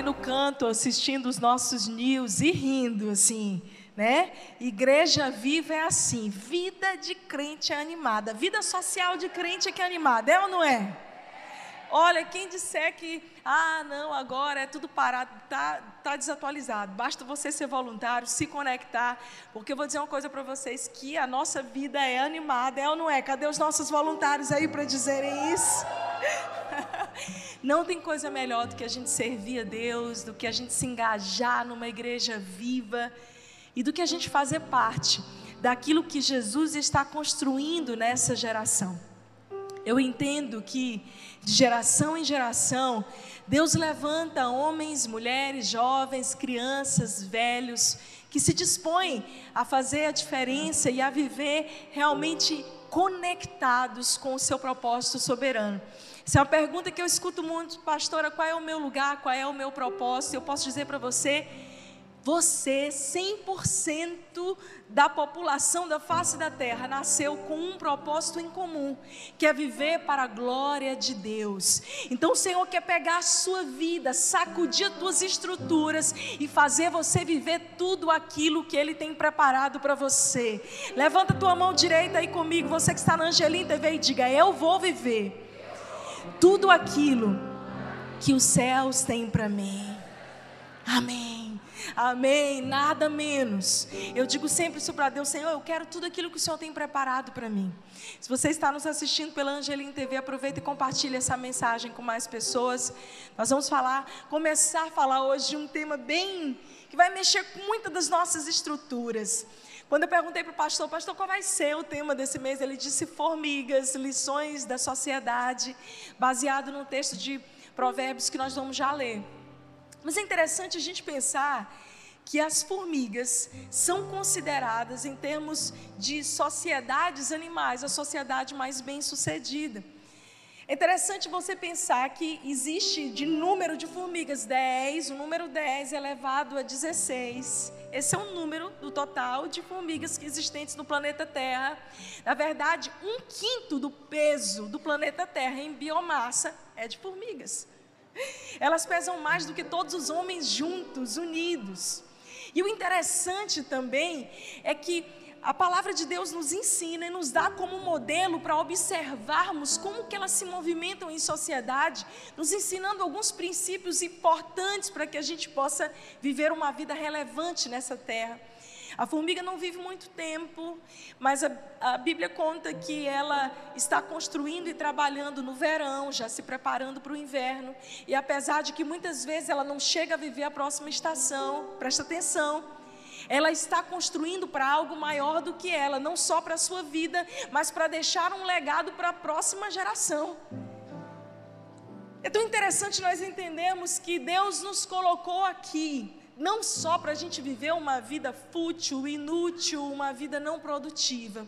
ali no canto assistindo os nossos news e rindo assim, né? Igreja viva é assim, vida de crente é animada, vida social de crente é que é animada, é ou não é? Olha, quem disser que, ah, não, agora é tudo parado, tá, tá desatualizado. Basta você ser voluntário, se conectar, porque eu vou dizer uma coisa para vocês que a nossa vida é animada, é ou não é? Cadê os nossos voluntários aí para dizerem isso? Não tem coisa melhor do que a gente servir a Deus, do que a gente se engajar numa igreja viva e do que a gente fazer parte daquilo que Jesus está construindo nessa geração. Eu entendo que de geração em geração, Deus levanta homens, mulheres, jovens, crianças, velhos, que se dispõem a fazer a diferença e a viver realmente conectados com o seu propósito soberano. Essa é uma pergunta que eu escuto muito, pastora: qual é o meu lugar, qual é o meu propósito? Eu posso dizer para você você, 100% da população da face da terra, nasceu com um propósito em comum, que é viver para a glória de Deus. Então o Senhor quer pegar a sua vida, sacudir as tuas estruturas e fazer você viver tudo aquilo que Ele tem preparado para você. Levanta a tua mão direita aí comigo, você que está na Angelim TV, e diga: Eu vou viver tudo aquilo que os céus têm para mim. Amém. Amém. Nada menos. Eu digo sempre isso para Deus, Senhor, eu quero tudo aquilo que o Senhor tem preparado para mim. Se você está nos assistindo pela Angelim TV, aproveita e compartilhe essa mensagem com mais pessoas. Nós vamos falar, começar a falar hoje de um tema bem que vai mexer com muitas das nossas estruturas. Quando eu perguntei para o pastor, pastor, qual vai ser o tema desse mês? Ele disse formigas, lições da sociedade, baseado no texto de Provérbios que nós vamos já ler. Mas é interessante a gente pensar que as formigas são consideradas, em termos de sociedades animais, a sociedade mais bem sucedida. É interessante você pensar que existe de número de formigas 10, o número 10 é elevado a 16. Esse é o número do total de formigas existentes no planeta Terra. Na verdade, um quinto do peso do planeta Terra em biomassa é de formigas. Elas pesam mais do que todos os homens juntos, unidos. E o interessante também é que a palavra de Deus nos ensina e nos dá como modelo para observarmos como que elas se movimentam em sociedade, nos ensinando alguns princípios importantes para que a gente possa viver uma vida relevante nessa terra. A formiga não vive muito tempo, mas a, a, Bíblia conta que ela está construindo e trabalhando no verão, já se preparando para o inverno. E apesar de que muitas vezes ela não chega a viver a próxima estação, presta atenção, ela está construindo para algo maior do que ela, não só para a sua vida, mas para deixar um legado para a próxima geração. É tão interessante nós entendermos que Deus nos colocou aqui não só para a gente viver uma vida fútil, inútil, uma vida não produtiva,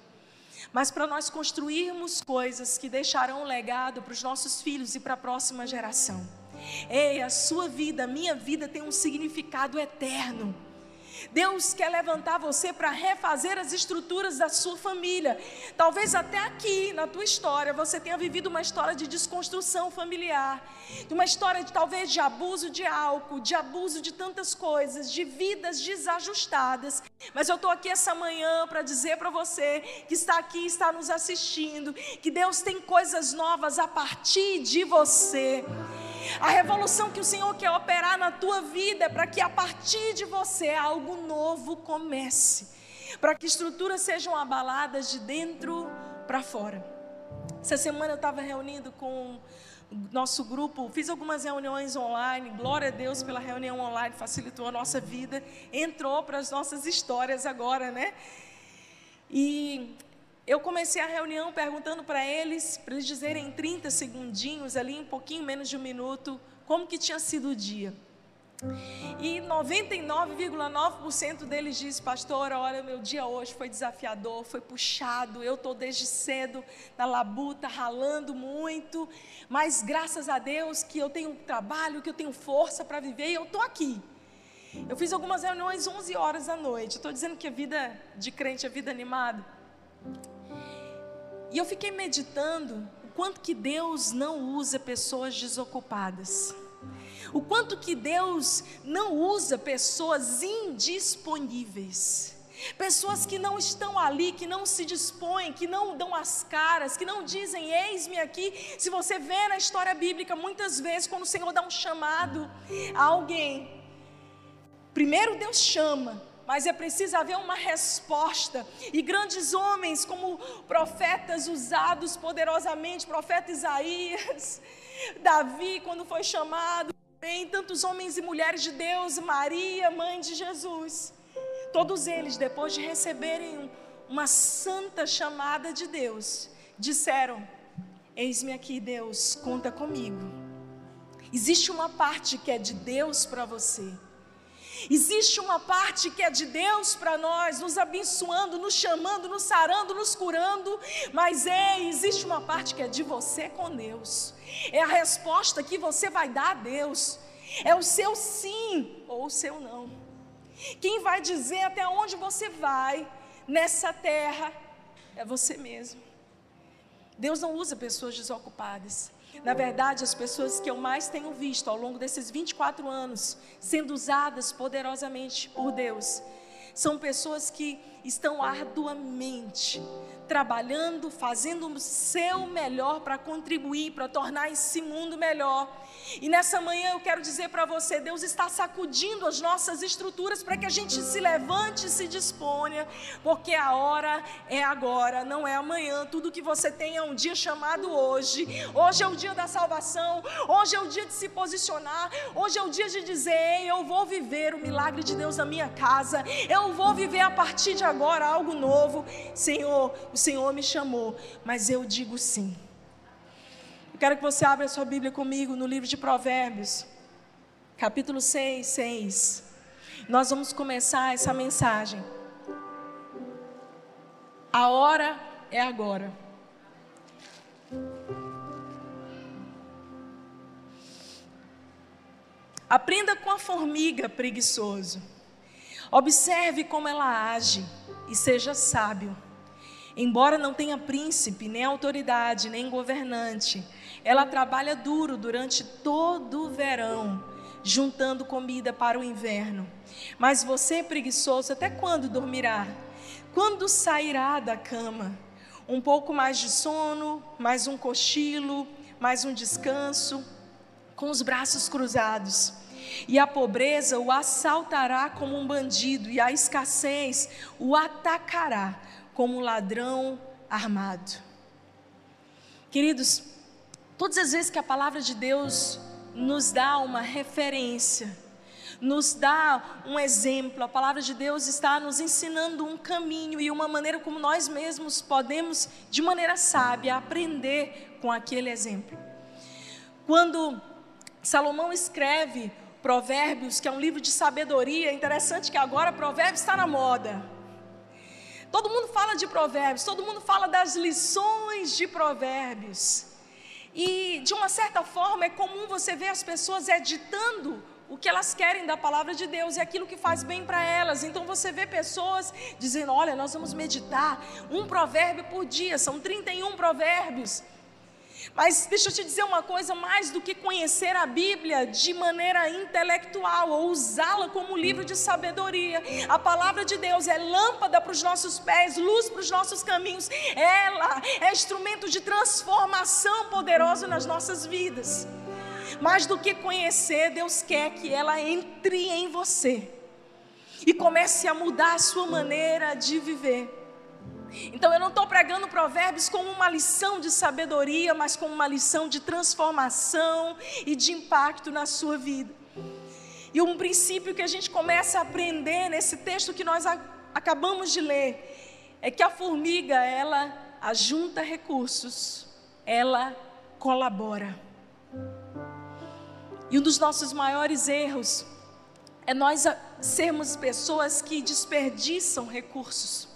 mas para nós construirmos coisas que deixarão um legado para os nossos filhos e para a próxima geração. Ei, a sua vida, a minha vida tem um significado eterno. Deus quer levantar você para refazer as estruturas da sua família. Talvez até aqui, na tua história, você tenha vivido uma história de desconstrução familiar, uma história de talvez de abuso de álcool, de abuso de tantas coisas, de vidas desajustadas. Mas eu estou aqui essa manhã para dizer para você que está aqui, está nos assistindo, que Deus tem coisas novas a partir de você. A revolução que o Senhor quer operar na tua vida é para que a partir de você algo novo comece, para que estruturas sejam abaladas de dentro para fora. Essa semana eu estava reunindo com nosso grupo, fiz algumas reuniões online, glória a Deus pela reunião online, facilitou a nossa vida, entrou para as nossas histórias agora, né? E eu comecei a reunião perguntando para eles, para eles dizerem em 30 segundinhos, ali um pouquinho menos de um minuto, como que tinha sido o dia. E 99,9% deles diz, pastor, olha, meu dia hoje foi desafiador, foi puxado, eu estou desde cedo na labuta, ralando muito, mas graças a Deus que eu tenho trabalho, que eu tenho força para viver e eu estou aqui. Eu fiz algumas reuniões 11 horas da noite, estou dizendo que a vida de crente é vida animada. E eu fiquei meditando o quanto que Deus não usa pessoas desocupadas. O quanto que Deus não usa pessoas indisponíveis. Pessoas que não estão ali, que não se dispõem, que não dão as caras, que não dizem, eis-me aqui. Se você vê na história bíblica, muitas vezes, quando o Senhor dá um chamado a alguém, primeiro Deus chama, mas é preciso haver uma resposta. E grandes homens, como profetas usados poderosamente, profeta Isaías, Davi, quando foi chamado, bem, tantos homens e mulheres de Deus, Maria, mãe de Jesus Todos eles, depois de receberem uma santa chamada de Deus, disseram: Eis-me aqui, Deus, conta comigo. Existe uma parte que é de Deus para você. Existe uma parte que é de Deus para nós, nos abençoando, nos chamando, nos sarando, nos curando, mas é, existe uma parte que é de você com Deus. É a resposta que você vai dar a Deus. É o seu sim ou o seu não. Quem vai dizer até onde você vai nessa terra é você mesmo. Deus não usa pessoas desocupadas. Na verdade, as pessoas que eu mais tenho visto ao longo desses 24 anos sendo usadas poderosamente por Deus são pessoas que estão arduamente trabalhando, fazendo o seu melhor para contribuir, para tornar esse mundo melhor. E nessa manhã eu quero dizer para você: Deus está sacudindo as nossas estruturas para que a gente se levante e se disponha, porque a hora é agora, não é amanhã. Tudo que você tem é um dia chamado hoje. Hoje é o dia da salvação, hoje é o dia de se posicionar, hoje é o dia de dizer: Eu vou viver o milagre de Deus na minha casa, eu vou viver a partir de agora algo novo. Senhor, o Senhor me chamou, mas eu digo sim. Quero que você abra a sua Bíblia comigo no livro de Provérbios, capítulo 6, 6. Nós vamos começar essa mensagem. A hora é agora. Aprenda com a formiga preguiçoso. Observe como ela age e seja sábio. Embora não tenha príncipe, nem autoridade, nem governante, ela trabalha duro durante todo o verão, juntando comida para o inverno. Mas você, preguiçoso, até quando dormirá? Quando sairá da cama? Um pouco mais de sono, mais um cochilo, mais um descanso, com os braços cruzados. E a pobreza o assaltará como um bandido, e a escassez o atacará como um ladrão armado. Queridos, todas as vezes que a palavra de Deus nos dá uma referência, nos dá um exemplo, a palavra de Deus está nos ensinando um caminho e uma maneira como nós mesmos podemos, de maneira sábia, aprender com aquele exemplo. Quando Salomão escreve Provérbios, que é um livro de sabedoria, é interessante que agora Provérbios está na moda. Todo mundo fala de provérbios, todo mundo fala das lições de provérbios. E de uma certa forma é comum você ver as pessoas editando o que elas querem da palavra de Deus e aquilo que faz bem para elas. Então você vê pessoas dizendo: Olha, nós vamos meditar um provérbio por dia, são 31 provérbios. Mas deixa eu te dizer uma coisa: mais do que conhecer a Bíblia de maneira intelectual ou usá-la como livro de sabedoria, a palavra de Deus é lâmpada para os nossos pés, luz para os nossos caminhos, ela é instrumento de transformação poderosa nas nossas vidas. Mais do que conhecer, Deus quer que ela entre em você e comece a mudar a sua maneira de viver. Então eu não estou pregando provérbios como uma lição de sabedoria, mas como uma lição de transformação e de impacto na sua vida. E um princípio que a gente começa a aprender nesse texto que nós acabamos de ler é que a formiga, ela ajunta recursos, ela colabora. E um dos nossos maiores erros é nós sermos pessoas que desperdiçam recursos.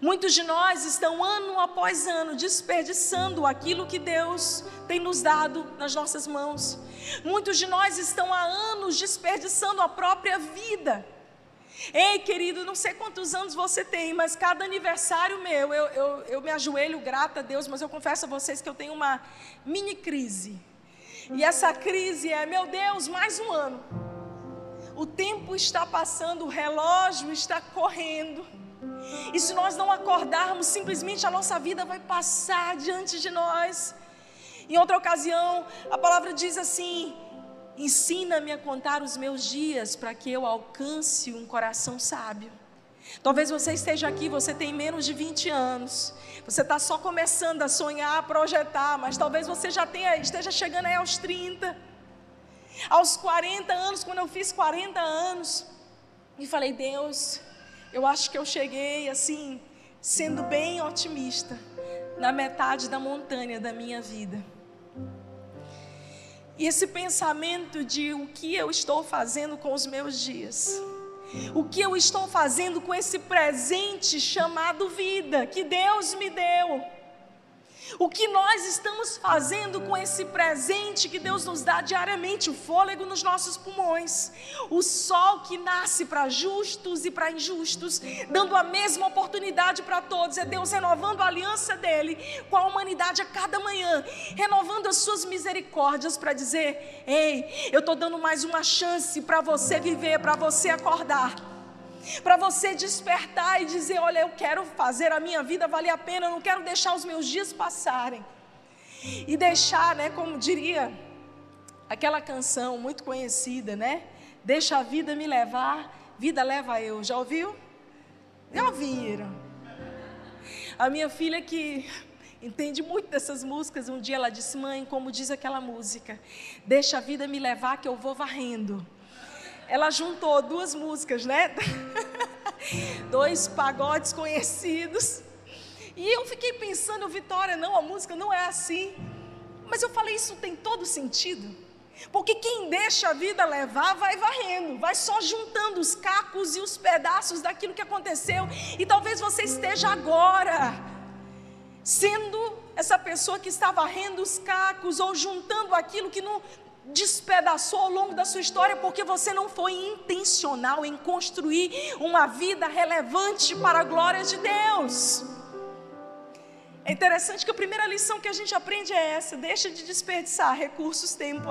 Muitos de nós estão ano após ano desperdiçando aquilo que Deus tem nos dado nas nossas mãos. Muitos de nós estão há anos desperdiçando a própria vida. Ei, querido, não sei quantos anos você tem, mas cada aniversário meu, eu, eu, eu me ajoelho grata a Deus, mas eu confesso a vocês que eu tenho uma mini crise. E essa crise é, meu Deus, mais um ano. O tempo está passando, o relógio está correndo. E se nós não acordarmos, simplesmente a nossa vida vai passar diante de nós. Em outra ocasião, a palavra diz assim: Ensina-me a contar os meus dias para que eu alcance um coração sábio. Talvez você esteja aqui, você tem menos de 20 anos. Você está só começando a sonhar, a projetar, mas talvez você já tenha, esteja chegando aí aos 30. Aos 40 anos, quando eu fiz 40 anos, e falei, Deus, eu acho que eu cheguei assim, sendo bem otimista, na metade da montanha da minha vida. E esse pensamento de o que eu estou fazendo com os meus dias o que eu estou fazendo com esse presente chamado vida que Deus me deu? O que nós estamos fazendo com esse presente que Deus nos dá diariamente, o fôlego nos nossos pulmões, o sol que nasce para justos e para injustos, dando a mesma oportunidade para todos, é Deus renovando a aliança dele com a humanidade a cada manhã, renovando as suas misericórdias para dizer: ei, eu estou dando mais uma chance para você viver, para você acordar para você despertar e dizer: Olha, eu quero fazer a minha vida valer a pena, eu não quero deixar os meus dias passarem. E deixar, né, como diria aquela canção muito conhecida, né? Deixa a vida me levar, vida leva eu. Já ouviu? Já ouviram? A minha filha que entende muito dessas músicas, um dia ela disse: Mãe, como diz aquela música, deixa a vida me levar que eu vou varrendo ela juntou duas músicas, né? Dois pagodes conhecidos. E eu fiquei pensando, Vitória, não, a música não é assim. Mas eu falei, isso tem todo sentido. Porque quem deixa a vida levar vai varrendo, vai só juntando os cacos e os pedaços daquilo que aconteceu. E talvez você esteja agora sendo essa pessoa que está varrendo os cacos ou juntando aquilo que não, despedaçou ao longo da sua história porque você não foi intencional em construir uma vida relevante para a glória de Deus. É interessante que a primeira lição que a gente aprende é essa: deixa de desperdiçar recursos, tempo.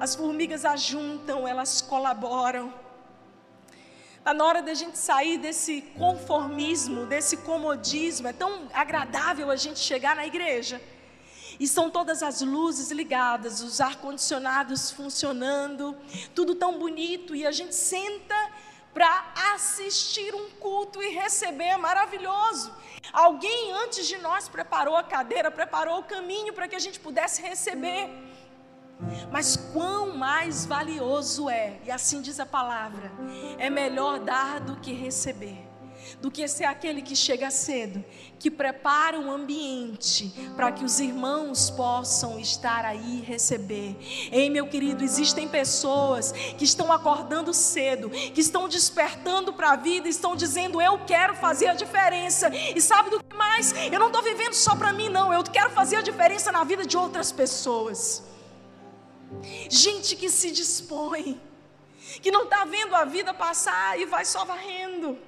As formigas ajuntam, elas colaboram. Está na hora da gente sair desse conformismo, desse comodismo. É tão agradável a gente chegar na igreja e são todas as luzes ligadas, os ar-condicionados funcionando, tudo tão bonito, e a gente senta para assistir um culto e receber, é maravilhoso. Alguém antes de nós preparou a cadeira, preparou o caminho para que a gente pudesse receber. Mas quão mais valioso é, e assim diz a palavra, é melhor dar do que receber do que ser aquele que chega cedo, que prepara um ambiente para que os irmãos possam estar aí e receber. Ei, meu querido, existem pessoas que estão acordando cedo, que estão despertando para a vida, estão dizendo: Eu quero fazer a diferença. E sabe do que mais? Eu não estou vivendo só para mim, não. Eu quero fazer a diferença na vida de outras pessoas. Gente que se dispõe, que não está vendo a vida passar e vai só varrendo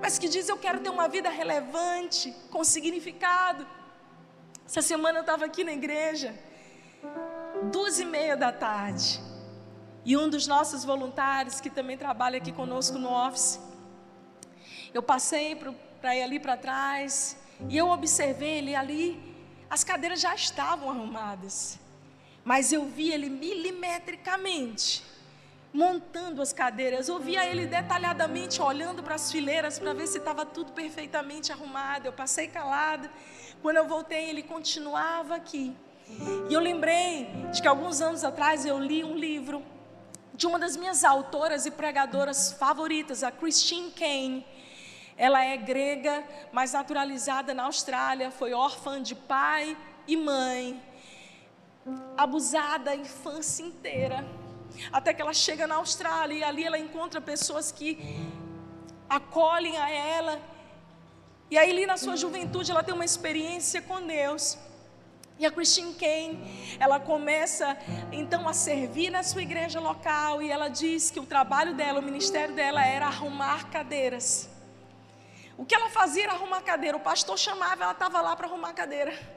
mas que diz: Eu quero ter uma vida relevante, com significado. Essa semana eu estava aqui na igreja, duas e meia da tarde, e um dos nossos voluntários, que também trabalha aqui conosco no office, eu passei para ir ali para trás, e eu observei ele ali, as cadeiras já estavam arrumadas, mas eu vi ele milimetricamente montando as cadeiras. Eu via ele detalhadamente olhando para as fileiras para ver se estava tudo perfeitamente arrumado. Eu passei calada. Quando eu voltei, ele continuava aqui. E eu lembrei de que alguns anos atrás eu li um livro de uma das minhas autoras e pregadoras favoritas, a Christine Kane. Ela é grega, mas naturalizada na Austrália, foi órfã de pai e mãe, abusada a infância inteira até que ela chega na Austrália e ali ela encontra pessoas que acolhem a ela. E aí, ali na sua juventude, ela tem uma experiência com Deus. E a Christine Kane, ela começa então a servir na sua igreja local e ela diz que o trabalho dela, o ministério dela era arrumar cadeiras. O que ela fazia era arrumar cadeira. O pastor chamava, ela estava lá para arrumar cadeira.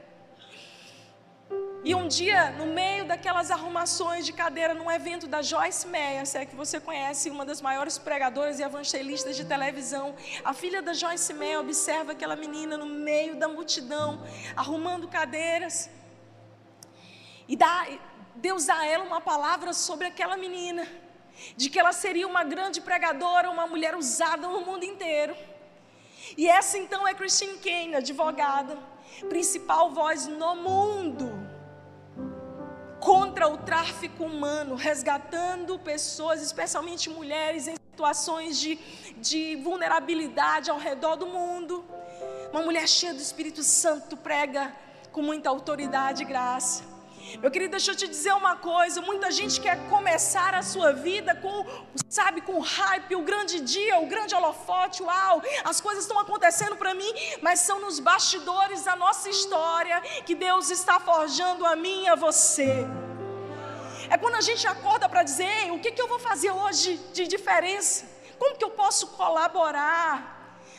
E um dia, no meio daquelas arrumações de cadeira, num evento da Joyce Meyer, se é que você conhece, uma das maiores pregadoras e evangelistas de televisão, a filha da Joyce Meyer observa aquela menina no meio da multidão, arrumando cadeiras. E dá, Deus dá a ela uma palavra sobre aquela menina, de que ela seria uma grande pregadora, uma mulher usada no mundo inteiro. E essa então é Christine Kane, advogada, principal voz no mundo contra o tráfico humano, resgatando pessoas, especialmente mulheres, em situações de, de vulnerabilidade ao redor do mundo. Uma mulher cheia do Espírito Santo prega com muita autoridade e graça. Meu querido, deixa eu te dizer uma coisa: muita gente quer começar a sua vida com, sabe, com hype, o grande dia, o grande holofote, uau, as coisas estão acontecendo para mim, mas são nos bastidores da nossa história que Deus está forjando a mim e a você. É quando a gente acorda para dizer: o que, que eu vou fazer hoje de diferença? Como que eu posso colaborar?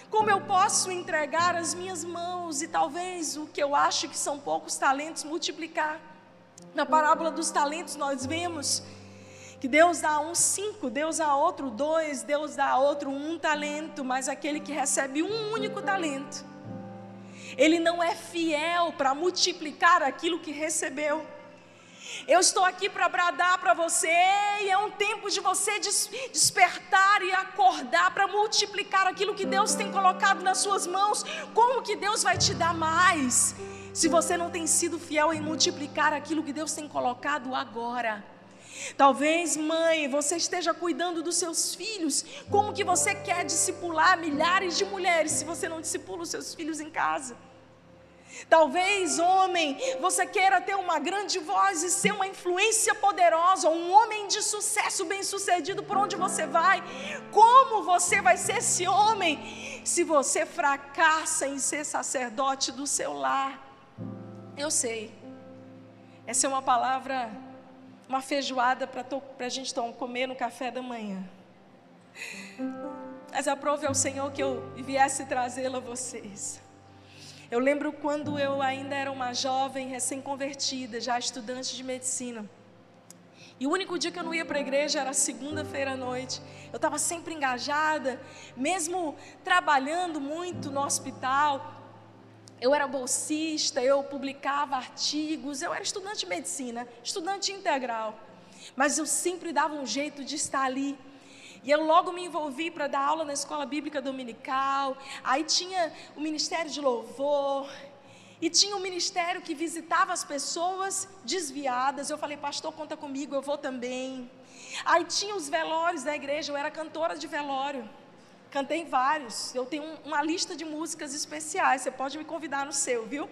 Como eu posso entregar as minhas mãos e talvez o que eu acho que são poucos talentos multiplicar? Na parábola dos talentos, nós vemos que Deus dá um cinco, Deus dá outro dois, Deus dá outro um talento, mas aquele que recebe um único talento, ele não é fiel para multiplicar aquilo que recebeu. Eu estou aqui para bradar para você, e é um tempo de você des despertar e acordar para multiplicar aquilo que Deus tem colocado nas suas mãos. Como que Deus vai te dar mais? se você não tem sido fiel em multiplicar aquilo que Deus tem colocado agora. Talvez, mãe, você esteja cuidando dos seus filhos. Como que você quer discipular milhares de mulheres se você não discipula os seus filhos em casa? Talvez, homem, você queira ter uma grande voz e ser uma influência poderosa, um homem de sucesso, bem-sucedido por onde você vai. Como você vai ser esse homem se você fracassa em ser sacerdote do seu lar? Eu sei. Essa é uma palavra, uma feijoada para a gente tomar, comer no café da manhã. Mas aprove ao Senhor que eu viesse trazê-la a vocês. Eu lembro quando eu ainda era uma jovem recém-convertida, já estudante de medicina. E o único dia que eu não ia para a igreja era segunda-feira à noite. Eu estava sempre engajada, mesmo trabalhando muito no hospital, eu era bolsista, eu publicava artigos, eu era estudante de medicina, estudante integral. Mas eu sempre dava um jeito de estar ali. E eu logo me envolvi para dar aula na escola bíblica dominical. Aí tinha o ministério de louvor. E tinha um ministério que visitava as pessoas desviadas. Eu falei, pastor, conta comigo, eu vou também. Aí tinha os velórios da igreja, eu era cantora de velório. Cantei vários. Eu tenho uma lista de músicas especiais. Você pode me convidar no seu, viu?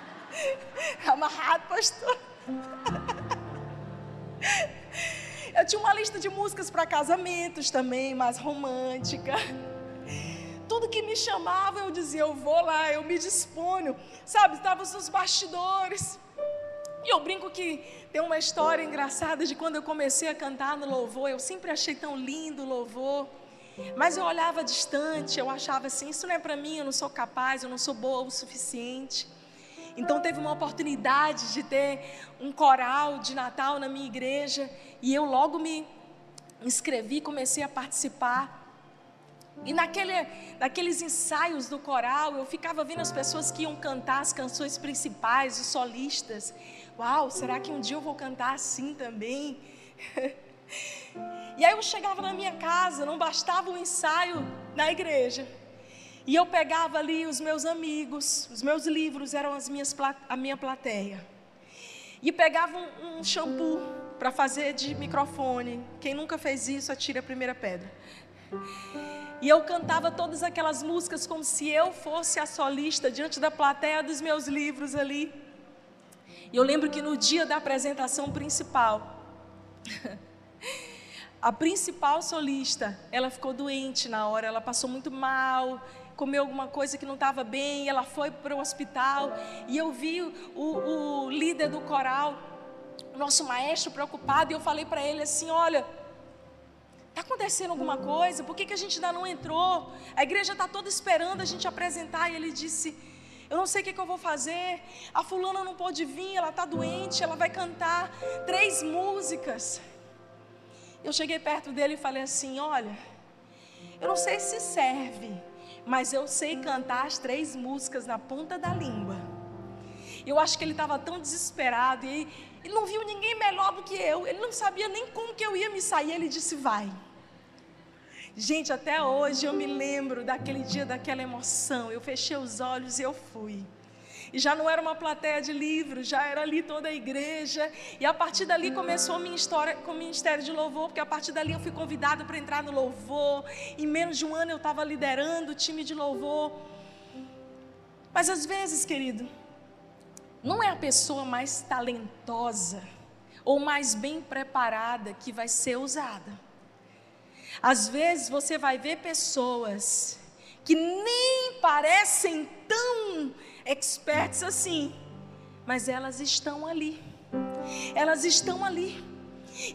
Amarrado, pastor. Eu tinha uma lista de músicas para casamentos também, mais romântica. Tudo que me chamava, eu dizia, eu vou lá, eu me disponho. Sabe, estava nos bastidores. E eu brinco que tem uma história engraçada de quando eu comecei a cantar no louvor. Eu sempre achei tão lindo o louvor. Mas eu olhava distante, eu achava assim: isso não é para mim, eu não sou capaz, eu não sou boa o suficiente. Então teve uma oportunidade de ter um coral de Natal na minha igreja e eu logo me inscrevi, comecei a participar. E naquele, naqueles ensaios do coral, eu ficava vendo as pessoas que iam cantar as canções principais, os solistas. Uau, será que um dia eu vou cantar assim também? E aí eu chegava na minha casa, não bastava o ensaio na igreja. E eu pegava ali os meus amigos, os meus livros eram as minhas, a minha plateia. E pegava um, um shampoo para fazer de microfone. Quem nunca fez isso, atira a primeira pedra. E eu cantava todas aquelas músicas como se eu fosse a solista diante da plateia dos meus livros ali. E eu lembro que no dia da apresentação principal, a principal solista, ela ficou doente na hora, ela passou muito mal, comeu alguma coisa que não estava bem, ela foi para o hospital e eu vi o, o líder do coral, nosso maestro preocupado e eu falei para ele assim, olha, está acontecendo alguma coisa? Por que, que a gente ainda não entrou? A igreja está toda esperando a gente apresentar e ele disse, Eu não sei o que, que eu vou fazer. A fulana não pôde vir, ela está doente, ela vai cantar três músicas. Eu cheguei perto dele e falei assim: Olha, eu não sei se serve, mas eu sei cantar as três músicas na ponta da língua. Eu acho que ele estava tão desesperado e ele não viu ninguém melhor do que eu. Ele não sabia nem como que eu ia me sair. Ele disse: Vai. Gente, até hoje eu me lembro daquele dia, daquela emoção. Eu fechei os olhos e eu fui. E já não era uma plateia de livros, já era ali toda a igreja. E a partir dali começou a minha história com o ministério de louvor, porque a partir dali eu fui convidada para entrar no louvor. Em menos de um ano eu estava liderando o time de louvor. Mas às vezes, querido, não é a pessoa mais talentosa ou mais bem preparada que vai ser usada. Às vezes você vai ver pessoas que nem parecem tão experts assim, mas elas estão ali. Elas estão ali.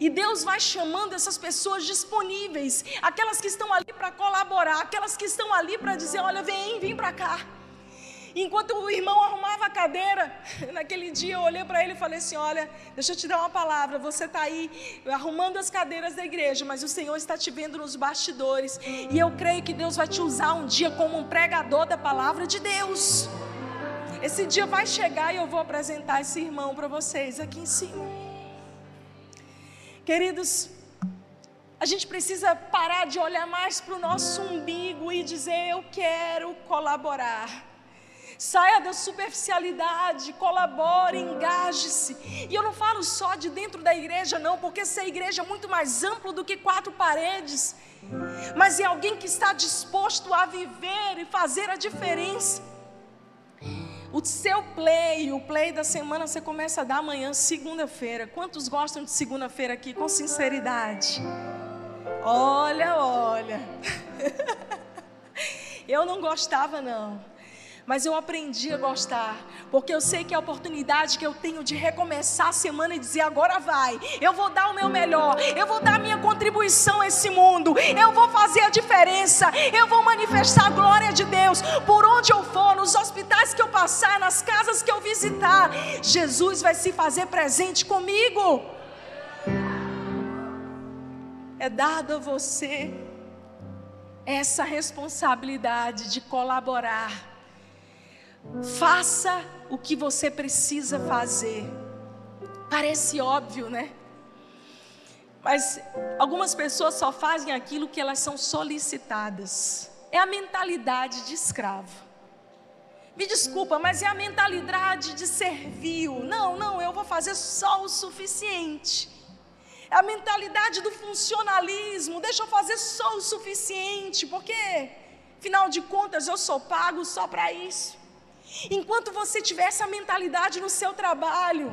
E Deus vai chamando essas pessoas disponíveis, aquelas que estão ali para colaborar, aquelas que estão ali para dizer: olha, vem, vem para cá. Enquanto o irmão arrumava a cadeira, naquele dia eu olhei para ele e falei assim: Olha, deixa eu te dar uma palavra. Você está aí arrumando as cadeiras da igreja, mas o Senhor está te vendo nos bastidores. E eu creio que Deus vai te usar um dia como um pregador da palavra de Deus. Esse dia vai chegar e eu vou apresentar esse irmão para vocês aqui em cima. Queridos, a gente precisa parar de olhar mais para o nosso umbigo e dizer: Eu quero colaborar. Saia da superficialidade, colabore, engaje-se. E eu não falo só de dentro da igreja, não, porque ser igreja é muito mais amplo do que quatro paredes. Mas é alguém que está disposto a viver e fazer a diferença. O seu play, o play da semana, você começa a dar amanhã, segunda-feira. Quantos gostam de segunda-feira aqui, com sinceridade? Olha, olha. Eu não gostava, não mas eu aprendi a gostar, porque eu sei que é a oportunidade que eu tenho de recomeçar a semana e dizer: agora vai, eu vou dar o meu melhor, eu vou dar a minha contribuição a esse mundo, eu vou fazer a diferença, eu vou manifestar a glória de Deus por onde eu for, nos hospitais que eu passar, nas casas que eu visitar, Jesus vai se fazer presente comigo. É dado a você essa responsabilidade de colaborar Faça o que você precisa fazer. Parece óbvio, né? Mas algumas pessoas só fazem aquilo que elas são solicitadas. É a mentalidade de escravo. Me desculpa, mas é a mentalidade de servil. Não, não, eu vou fazer só o suficiente. É a mentalidade do funcionalismo. Deixa eu fazer só o suficiente, porque, afinal de contas, eu sou pago só para isso. Enquanto você tiver essa mentalidade no seu trabalho,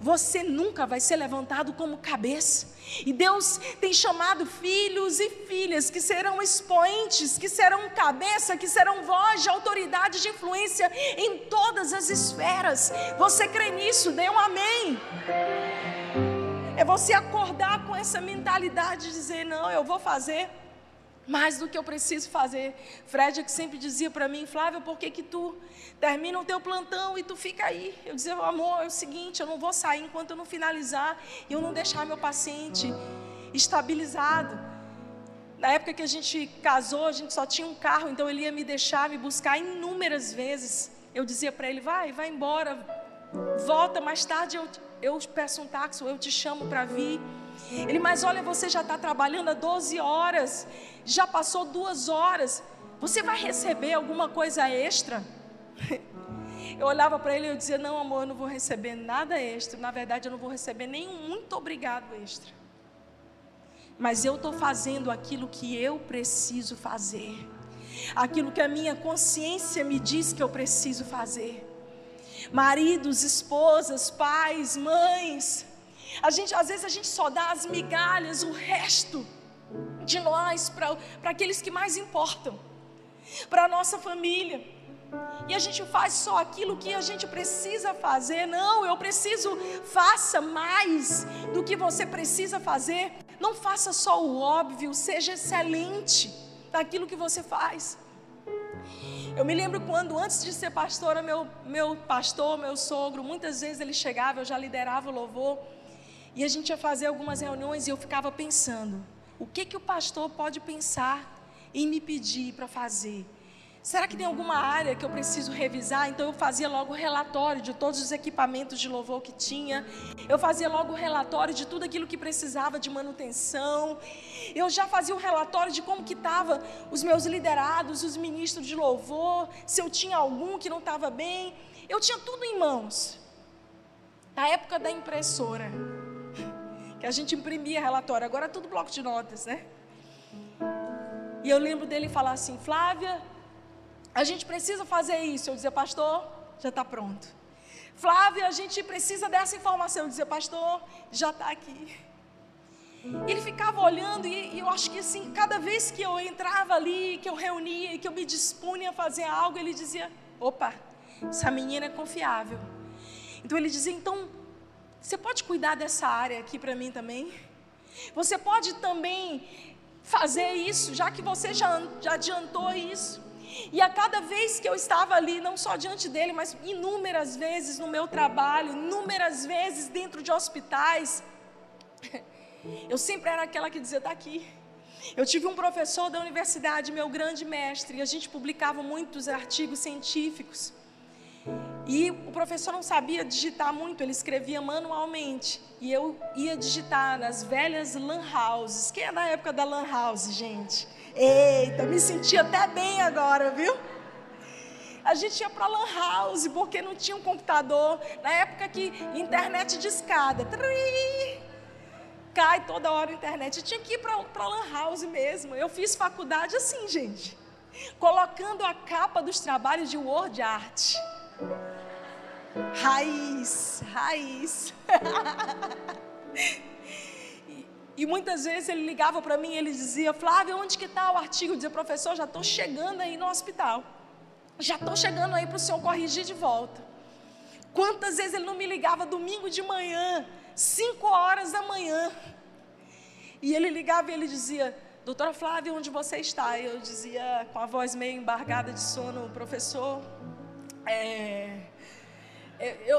você nunca vai ser levantado como cabeça. E Deus tem chamado filhos e filhas que serão expoentes, que serão cabeça, que serão voz de autoridade, de influência em todas as esferas. Você crê nisso? Dê um amém. É você acordar com essa mentalidade de dizer: não, eu vou fazer mais do que eu preciso fazer. Fred é que sempre dizia para mim, Flávia, por que, que tu termina o teu plantão e tu fica aí? Eu dizia, amor, é o seguinte, eu não vou sair enquanto eu não finalizar e eu não deixar meu paciente estabilizado. Na época que a gente casou, a gente só tinha um carro, então ele ia me deixar, me buscar inúmeras vezes. Eu dizia para ele, vai, vai embora, volta mais tarde, eu, eu peço um táxi, eu te chamo para vir. Ele, mas olha, você já está trabalhando há 12 horas já passou duas horas, você vai receber alguma coisa extra? Eu olhava para ele e eu dizia: Não, amor, eu não vou receber nada extra. Na verdade, eu não vou receber nenhum muito obrigado extra. Mas eu estou fazendo aquilo que eu preciso fazer, aquilo que a minha consciência me diz que eu preciso fazer. Maridos, esposas, pais, mães, a gente às vezes a gente só dá as migalhas, o resto de nós para aqueles que mais importam, para a nossa família. E a gente faz só aquilo que a gente precisa fazer. Não, eu preciso, faça mais do que você precisa fazer. Não faça só o óbvio, seja excelente naquilo que você faz. Eu me lembro quando, antes de ser pastora, meu, meu pastor, meu sogro, muitas vezes ele chegava, eu já liderava o louvor, e a gente ia fazer algumas reuniões e eu ficava pensando: o que, que o pastor pode pensar em me pedir para fazer? Será que tem alguma área que eu preciso revisar? Então eu fazia logo o relatório de todos os equipamentos de louvor que tinha. Eu fazia logo o relatório de tudo aquilo que precisava de manutenção. Eu já fazia o relatório de como que estava os meus liderados, os ministros de louvor, se eu tinha algum que não estava bem. Eu tinha tudo em mãos. Na época da impressora, que a gente imprimia relatório, agora é tudo bloco de notas, né? E eu lembro dele falar assim, Flávia, a gente precisa fazer isso. Eu dizia, pastor, já está pronto. Flávia, a gente precisa dessa informação. Eu dizia, pastor, já está aqui. Ele ficava olhando e, e, eu acho que assim, cada vez que eu entrava ali, que eu reunia, que eu me dispunha a fazer algo, ele dizia, opa, essa menina é confiável. Então ele dizia, então, você pode cuidar dessa área aqui para mim também? Você pode também fazer isso, já que você já, já adiantou isso. E a cada vez que eu estava ali, não só diante dele, mas inúmeras vezes no meu trabalho, inúmeras vezes dentro de hospitais, eu sempre era aquela que dizia: está aqui. Eu tive um professor da universidade, meu grande mestre, e a gente publicava muitos artigos científicos. E o professor não sabia digitar muito, ele escrevia manualmente. E eu ia digitar nas velhas lan houses. Quem é da época da lan house, gente? Eita, me senti até bem agora, viu? A gente ia para lan house porque não tinha um computador. Na época que internet de escada, cai toda hora a internet. Eu tinha que ir para lan house mesmo. Eu fiz faculdade assim, gente, colocando a capa dos trabalhos de Word Art. Raiz, raiz. E muitas vezes ele ligava para mim e ele dizia, Flávia, onde que está o artigo? Eu dizia, professor, já estou chegando aí no hospital. Já estou chegando aí para o senhor corrigir de volta. Quantas vezes ele não me ligava domingo de manhã, 5 horas da manhã. E ele ligava e ele dizia, doutora Flávia, onde você está? E eu dizia, com a voz meio embargada de sono, professor, é,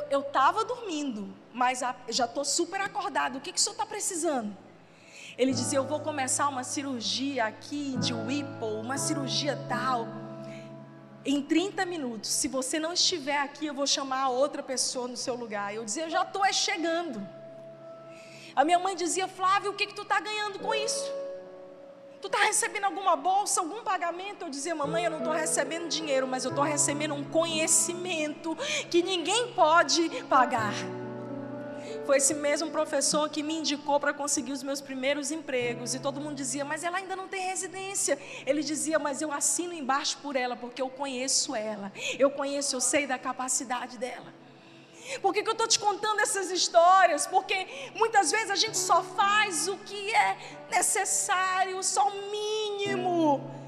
eu estava dormindo, mas a, já estou super acordado. O que, que o senhor está precisando? Ele dizia: Eu vou começar uma cirurgia aqui de Whipple, uma cirurgia tal. Em 30 minutos, se você não estiver aqui, eu vou chamar outra pessoa no seu lugar. Eu dizia: Eu já estou chegando. A minha mãe dizia: Flávio, o que, que tu está ganhando com isso? Tu está recebendo alguma bolsa, algum pagamento? Eu dizia, mamãe, eu não estou recebendo dinheiro, mas eu estou recebendo um conhecimento que ninguém pode pagar. Foi esse mesmo professor que me indicou para conseguir os meus primeiros empregos. E todo mundo dizia, mas ela ainda não tem residência. Ele dizia, mas eu assino embaixo por ela, porque eu conheço ela. Eu conheço, eu sei da capacidade dela. Por que, que eu estou te contando essas histórias? Porque muitas vezes a gente só faz o que é necessário, só o mínimo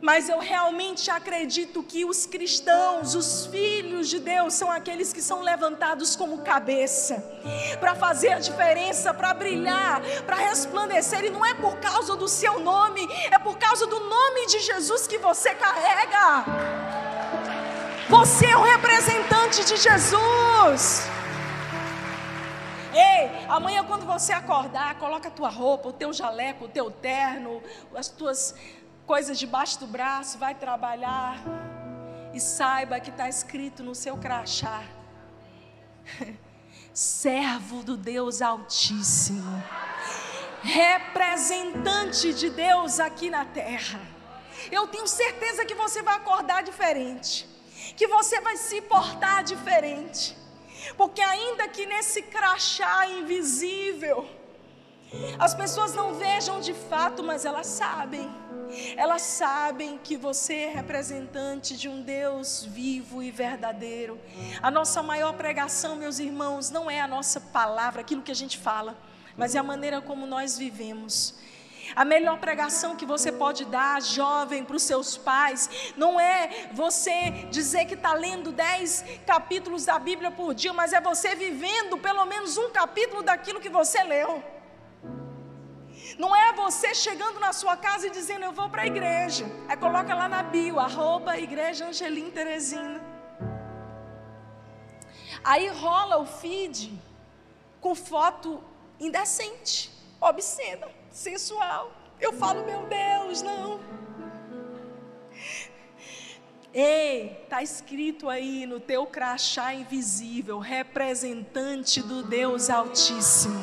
mas eu realmente acredito que os cristãos, os filhos de Deus, são aqueles que são levantados como cabeça, para fazer a diferença, para brilhar, para resplandecer, e não é por causa do seu nome, é por causa do nome de Jesus que você carrega. Você é o representante de Jesus. Ei, amanhã quando você acordar, coloca a tua roupa, o teu jaleco, o teu terno, as tuas coisas debaixo do braço, vai trabalhar e saiba que está escrito no seu crachá: servo do Deus Altíssimo, representante de Deus aqui na terra. Eu tenho certeza que você vai acordar diferente, que você vai se portar diferente, porque ainda que nesse crachá invisível, as pessoas não vejam de fato, mas elas sabem. Elas sabem que você é representante de um Deus vivo e verdadeiro. A nossa maior pregação, meus irmãos, não é a nossa palavra, aquilo que a gente fala, mas é a maneira como nós vivemos. A melhor pregação que você pode dar, jovem, para os seus pais, não é você dizer que está lendo dez capítulos da Bíblia por dia, mas é você vivendo pelo menos um capítulo daquilo que você leu. Não é você chegando na sua casa e dizendo eu vou para a igreja. Aí coloca lá na bio, arroba igreja Angelim Teresina. Aí rola o feed com foto indecente, obscena, sensual. Eu falo, meu Deus, não. Ei, está escrito aí no teu crachá invisível, representante do Deus Altíssimo.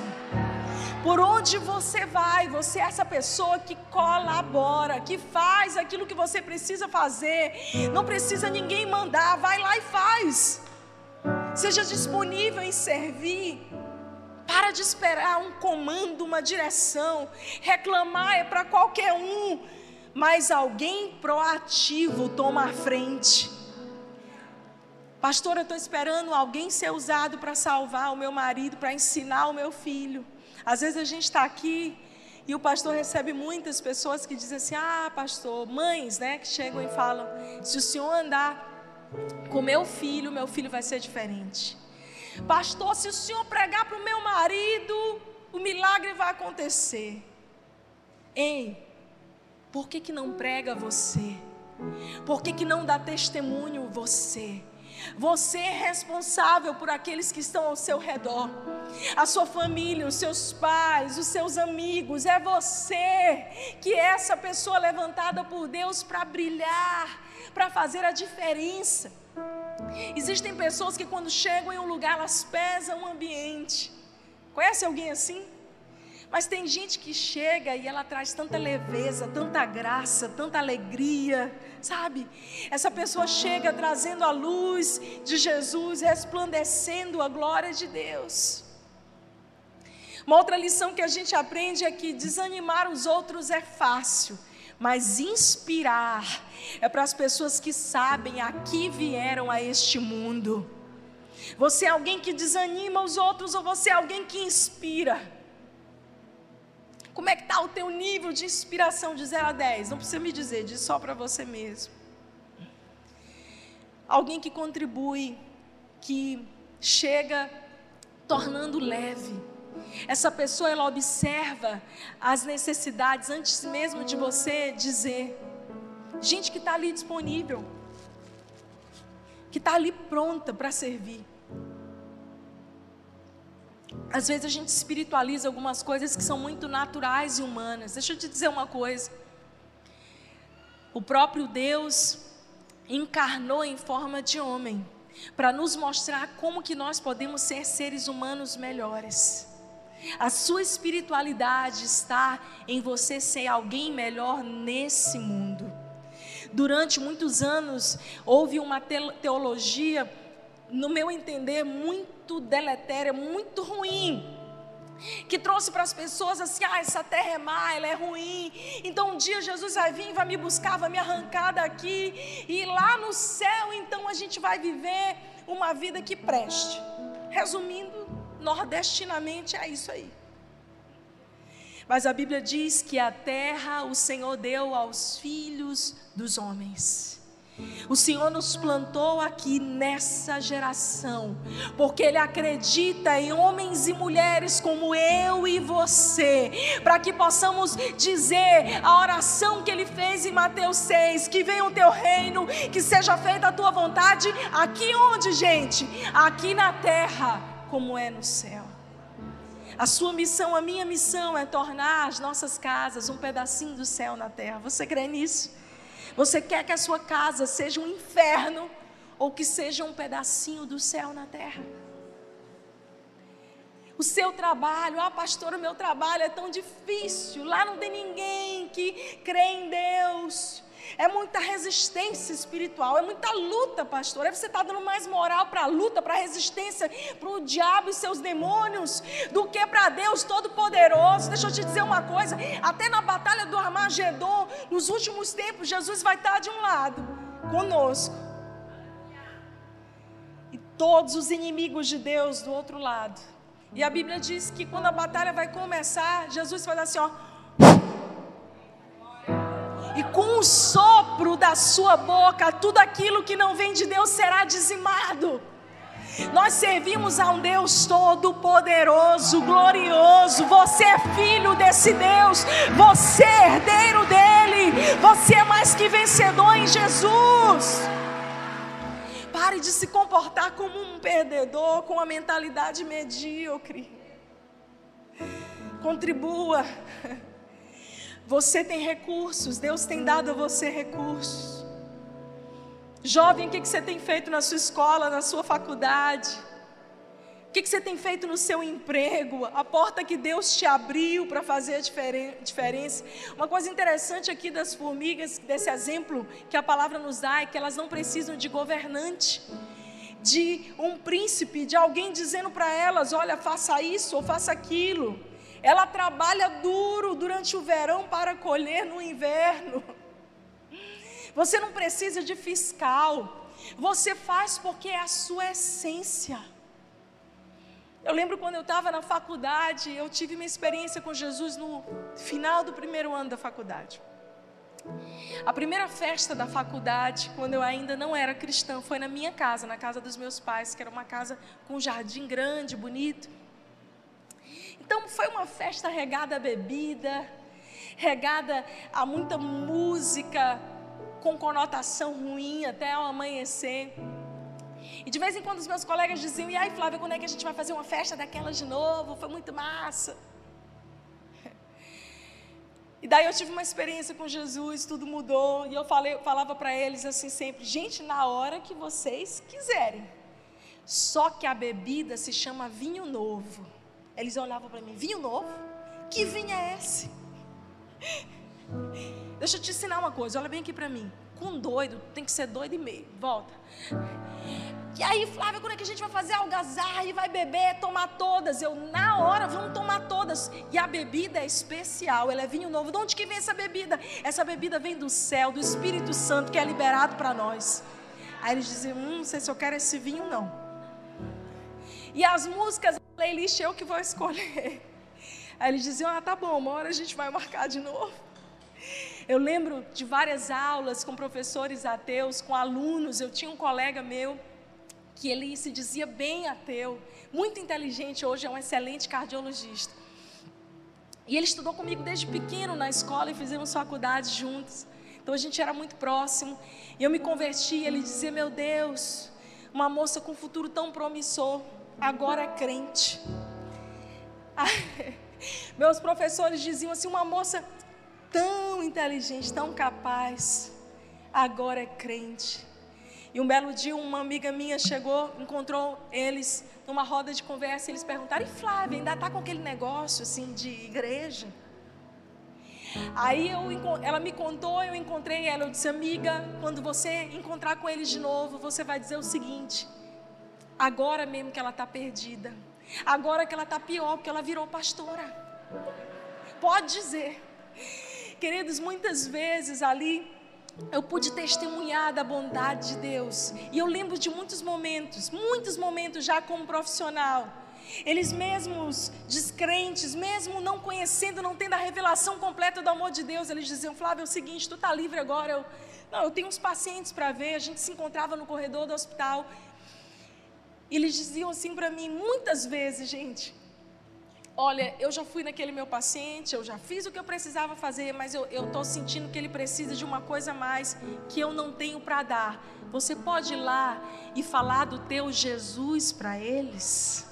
Por onde você vai, você é essa pessoa que colabora, que faz aquilo que você precisa fazer. Não precisa ninguém mandar, vai lá e faz. Seja disponível em servir. Para de esperar um comando, uma direção. Reclamar é para qualquer um, mas alguém proativo toma a frente. Pastor, eu estou esperando alguém ser usado para salvar o meu marido, para ensinar o meu filho. Às vezes a gente está aqui e o pastor recebe muitas pessoas que dizem assim: Ah, pastor, mães, né, que chegam e falam: Se o senhor andar com meu filho, meu filho vai ser diferente. Pastor, se o senhor pregar para o meu marido, o milagre vai acontecer. Ei, por que, que não prega você? Por que, que não dá testemunho você? Você é responsável por aqueles que estão ao seu redor. A sua família, os seus pais, os seus amigos. É você que é essa pessoa levantada por Deus para brilhar, para fazer a diferença. Existem pessoas que quando chegam em um lugar, elas pesam o ambiente. Conhece alguém assim? Mas tem gente que chega e ela traz tanta leveza, tanta graça, tanta alegria, sabe? Essa pessoa chega trazendo a luz de Jesus, resplandecendo a glória de Deus. Uma outra lição que a gente aprende é que desanimar os outros é fácil, mas inspirar é para as pessoas que sabem a que vieram a este mundo. Você é alguém que desanima os outros ou você é alguém que inspira? Como é que está o teu nível de inspiração de 0 a 10? Não precisa me dizer, diz só para você mesmo. Alguém que contribui, que chega tornando leve. Essa pessoa ela observa as necessidades antes mesmo de você dizer. Gente que está ali disponível, que está ali pronta para servir. Às vezes a gente espiritualiza algumas coisas que são muito naturais e humanas. Deixa eu te dizer uma coisa. O próprio Deus encarnou em forma de homem para nos mostrar como que nós podemos ser seres humanos melhores. A sua espiritualidade está em você ser alguém melhor nesse mundo. Durante muitos anos houve uma teologia no meu entender, muito deletéria, muito ruim. Que trouxe para as pessoas assim: ah, essa terra é má, ela é ruim. Então um dia Jesus vai vir, vai me buscar, vai me arrancar daqui. E lá no céu, então a gente vai viver uma vida que preste. Resumindo, nordestinamente é isso aí. Mas a Bíblia diz que a terra o Senhor deu aos filhos dos homens. O Senhor nos plantou aqui nessa geração, porque Ele acredita em homens e mulheres como eu e você, para que possamos dizer a oração que Ele fez em Mateus 6: que venha o teu reino, que seja feita a tua vontade, aqui onde, gente? Aqui na terra, como é no céu. A sua missão, a minha missão é tornar as nossas casas um pedacinho do céu na terra. Você crê nisso? Você quer que a sua casa seja um inferno ou que seja um pedacinho do céu na terra? O seu trabalho, ah, pastor, o meu trabalho é tão difícil. Lá não tem ninguém que crê em Deus. É muita resistência espiritual, é muita luta, pastor. Aí você está dando mais moral para a luta, para a resistência, para o diabo e seus demônios, do que para Deus Todo-Poderoso. Deixa eu te dizer uma coisa: até na batalha do Armagedon, nos últimos tempos, Jesus vai estar de um lado, conosco, e todos os inimigos de Deus do outro lado. E a Bíblia diz que quando a batalha vai começar, Jesus dar assim, ó e com o sopro da sua boca, tudo aquilo que não vem de Deus será dizimado. Nós servimos a um Deus todo-poderoso, glorioso. Você é filho desse Deus, você é herdeiro dele, você é mais que vencedor em Jesus. Pare de se comportar como um perdedor, com uma mentalidade medíocre. Contribua. Você tem recursos, Deus tem dado a você recursos. Jovem, o que você tem feito na sua escola, na sua faculdade? O que você tem feito no seu emprego? A porta que Deus te abriu para fazer a diferença. Uma coisa interessante aqui das formigas, desse exemplo que a palavra nos dá, é que elas não precisam de governante, de um príncipe, de alguém dizendo para elas: olha, faça isso ou faça aquilo. Ela trabalha duro durante o verão para colher no inverno. Você não precisa de fiscal. Você faz porque é a sua essência. Eu lembro quando eu estava na faculdade, eu tive uma experiência com Jesus no final do primeiro ano da faculdade. A primeira festa da faculdade, quando eu ainda não era cristã, foi na minha casa, na casa dos meus pais, que era uma casa com um jardim grande, bonito. Então foi uma festa regada a bebida, regada a muita música, com conotação ruim até o amanhecer. E de vez em quando os meus colegas diziam: E aí, Flávia, quando é que a gente vai fazer uma festa daquelas de novo? Foi muito massa. E daí eu tive uma experiência com Jesus, tudo mudou. E eu falei, falava para eles assim sempre: Gente, na hora que vocês quiserem. Só que a bebida se chama vinho novo. Eles olhavam para mim: Vinho novo? Que vinho é esse? Deixa eu te ensinar uma coisa, olha bem aqui para mim. Com doido, tem que ser doido e meio. Volta. E aí, Flávia, quando é que a gente vai fazer algazarra e vai beber, tomar todas? Eu, na hora, vamos tomar todas. E a bebida é especial, ela é vinho novo. De onde que vem essa bebida? Essa bebida vem do céu, do Espírito Santo, que é liberado para nós. Aí eles diziam, hum, não sei se eu quero esse vinho, não. E as músicas, playlist, eu que vou escolher. Aí eles diziam, ah, tá bom, uma hora a gente vai marcar de novo. Eu lembro de várias aulas com professores ateus, com alunos. Eu tinha um colega meu que ele se dizia bem ateu, muito inteligente, hoje é um excelente cardiologista. E ele estudou comigo desde pequeno na escola e fizemos faculdade juntos. Então a gente era muito próximo. E eu me converti, ele dizia: Meu Deus, uma moça com um futuro tão promissor, agora é crente. Meus professores diziam assim: Uma moça tão inteligente, tão capaz, agora é crente. E um belo dia, uma amiga minha chegou, encontrou eles numa roda de conversa e eles perguntaram: E Flávia, ainda está com aquele negócio assim de igreja? Aí eu, ela me contou, eu encontrei ela. Eu disse: Amiga, quando você encontrar com eles de novo, você vai dizer o seguinte: Agora mesmo que ela está perdida, agora que ela está pior, porque ela virou pastora. Pode dizer. Queridos, muitas vezes ali eu pude testemunhar da bondade de Deus. E eu lembro de muitos momentos, muitos momentos já como profissional. Eles mesmos descrentes, mesmo não conhecendo, não tendo a revelação completa do amor de Deus, eles diziam: Flávio, é o seguinte, tu está livre agora. Eu, não, eu tenho uns pacientes para ver. A gente se encontrava no corredor do hospital. Eles diziam assim para mim, muitas vezes, gente, Olha, eu já fui naquele meu paciente, eu já fiz o que eu precisava fazer, mas eu estou sentindo que ele precisa de uma coisa a mais que eu não tenho para dar. Você pode ir lá e falar do teu Jesus para eles?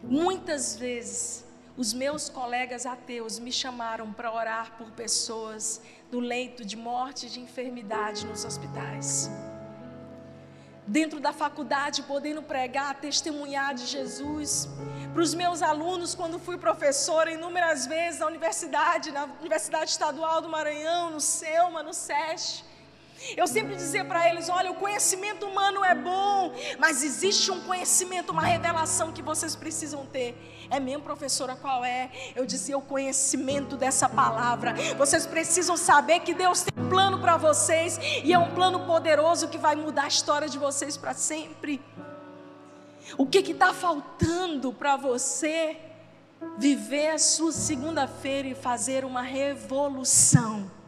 Muitas vezes, os meus colegas ateus me chamaram para orar por pessoas no leito de morte e de enfermidade nos hospitais dentro da faculdade, podendo pregar, testemunhar de Jesus. Para os meus alunos, quando fui professora inúmeras vezes na universidade, na Universidade Estadual do Maranhão, no SELMA, no SESC. Eu sempre dizia para eles: olha, o conhecimento humano é bom, mas existe um conhecimento, uma revelação que vocês precisam ter. É mesmo, professora, qual é? Eu dizia o conhecimento dessa palavra. Vocês precisam saber que Deus tem um plano para vocês e é um plano poderoso que vai mudar a história de vocês para sempre. O que está faltando para você viver a sua segunda-feira e fazer uma revolução?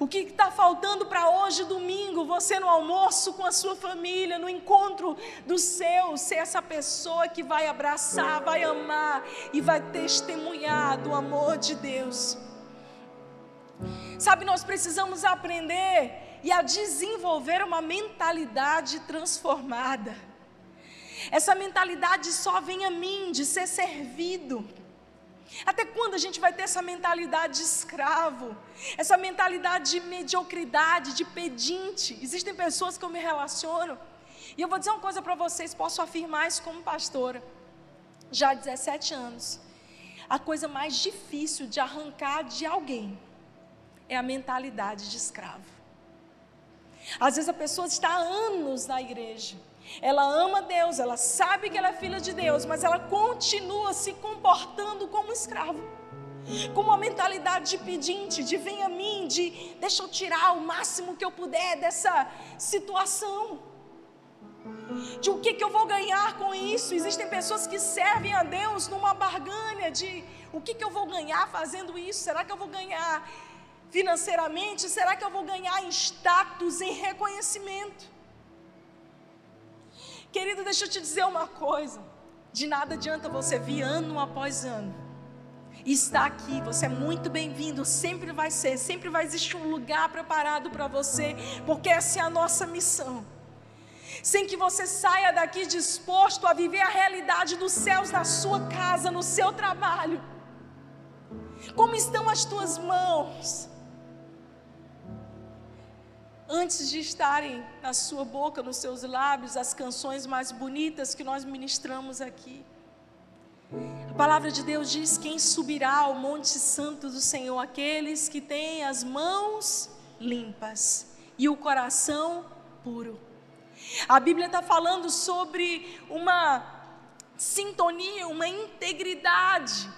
O que está faltando para hoje, domingo, você no almoço com a sua família, no encontro do seu, ser essa pessoa que vai abraçar, vai amar e vai testemunhar do amor de Deus. Sabe, nós precisamos aprender e a desenvolver uma mentalidade transformada. Essa mentalidade só vem a mim de ser servido. Até quando a gente vai ter essa mentalidade de escravo? Essa mentalidade de mediocridade, de pedinte? Existem pessoas que eu me relaciono. E eu vou dizer uma coisa para vocês, posso afirmar isso como pastora. Já há 17 anos. A coisa mais difícil de arrancar de alguém é a mentalidade de escravo. Às vezes a pessoa está há anos na igreja, ela ama Deus, ela sabe que ela é filha de Deus, mas ela continua se comportando como escravo. Com uma mentalidade de pedinte, de vem a mim, de deixa eu tirar o máximo que eu puder dessa situação. De o que, que eu vou ganhar com isso? Existem pessoas que servem a Deus numa barganha de o que, que eu vou ganhar fazendo isso? Será que eu vou ganhar financeiramente? Será que eu vou ganhar em status, em reconhecimento? Querido, deixa eu te dizer uma coisa. De nada adianta você vir ano após ano. E estar aqui, você é muito bem-vindo, sempre vai ser, sempre vai existir um lugar preparado para você, porque essa é a nossa missão. Sem que você saia daqui disposto a viver a realidade dos céus na sua casa, no seu trabalho. Como estão as tuas mãos? Antes de estarem na sua boca, nos seus lábios, as canções mais bonitas que nós ministramos aqui. A palavra de Deus diz: Quem subirá ao Monte Santo do Senhor? Aqueles que têm as mãos limpas e o coração puro. A Bíblia está falando sobre uma sintonia, uma integridade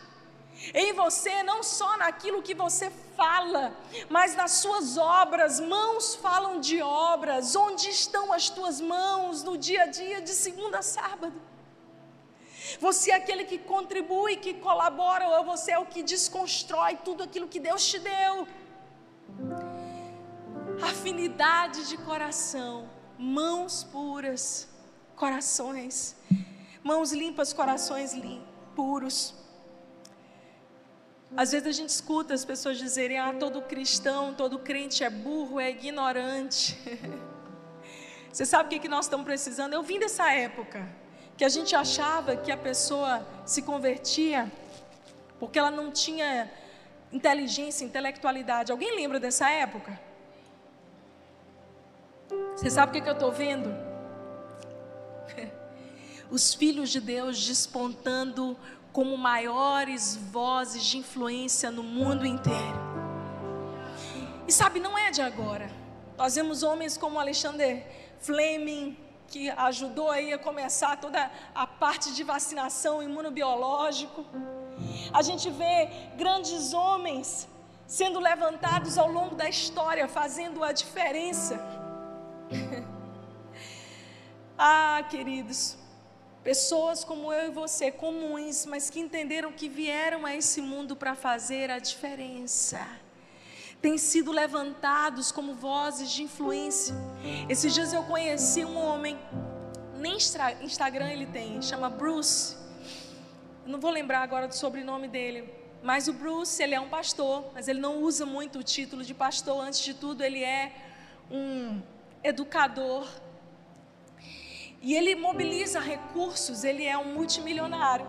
em você, não só naquilo que você fala, mas nas suas obras. Mãos falam de obras. Onde estão as tuas mãos no dia a dia, de segunda a sábado? Você é aquele que contribui, que colabora, ou você é o que desconstrói tudo aquilo que Deus te deu? Afinidade de coração, mãos puras, corações, mãos limpas, corações limpos, puros. Às vezes a gente escuta as pessoas dizerem: ah, todo cristão, todo crente é burro, é ignorante. Você sabe o que, que nós estamos precisando? Eu vim dessa época que a gente achava que a pessoa se convertia porque ela não tinha inteligência, intelectualidade. Alguém lembra dessa época? Você sabe o que, que eu estou vendo? Os filhos de Deus despontando como maiores vozes de influência no mundo inteiro. E sabe, não é de agora. Nós vemos homens como Alexander Fleming, que ajudou aí a começar toda a parte de vacinação imunobiológico. A gente vê grandes homens sendo levantados ao longo da história, fazendo a diferença. ah, queridos, Pessoas como eu e você, comuns, mas que entenderam que vieram a esse mundo para fazer a diferença. Têm sido levantados como vozes de influência. Esses dias eu conheci um homem, nem Instagram ele tem, chama Bruce. Não vou lembrar agora do sobrenome dele, mas o Bruce, ele é um pastor, mas ele não usa muito o título de pastor. Antes de tudo, ele é um educador e ele mobiliza recursos, ele é um multimilionário.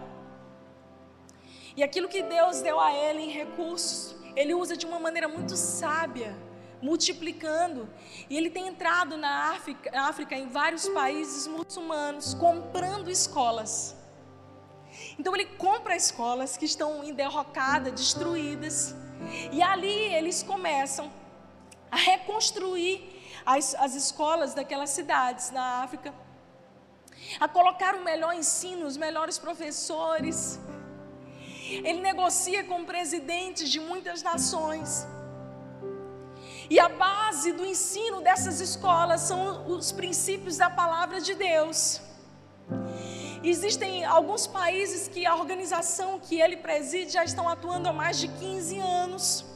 E aquilo que Deus deu a ele em recursos, ele usa de uma maneira muito sábia, multiplicando. E ele tem entrado na África, África em vários países muçulmanos, comprando escolas. Então ele compra escolas que estão em derrocada, destruídas. E ali eles começam a reconstruir as, as escolas daquelas cidades na África a colocar o melhor ensino, os melhores professores. Ele negocia com presidentes de muitas nações. E a base do ensino dessas escolas são os princípios da palavra de Deus. Existem alguns países que a organização que ele preside já estão atuando há mais de 15 anos.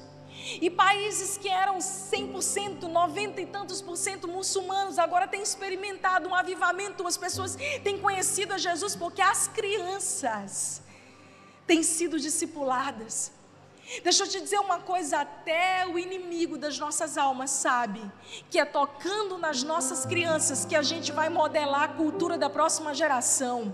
E países que eram 100%, 90 e tantos por cento muçulmanos, agora têm experimentado um avivamento, as pessoas têm conhecido a Jesus porque as crianças têm sido discipuladas. Deixa eu te dizer uma coisa: até o inimigo das nossas almas sabe que é tocando nas nossas crianças que a gente vai modelar a cultura da próxima geração.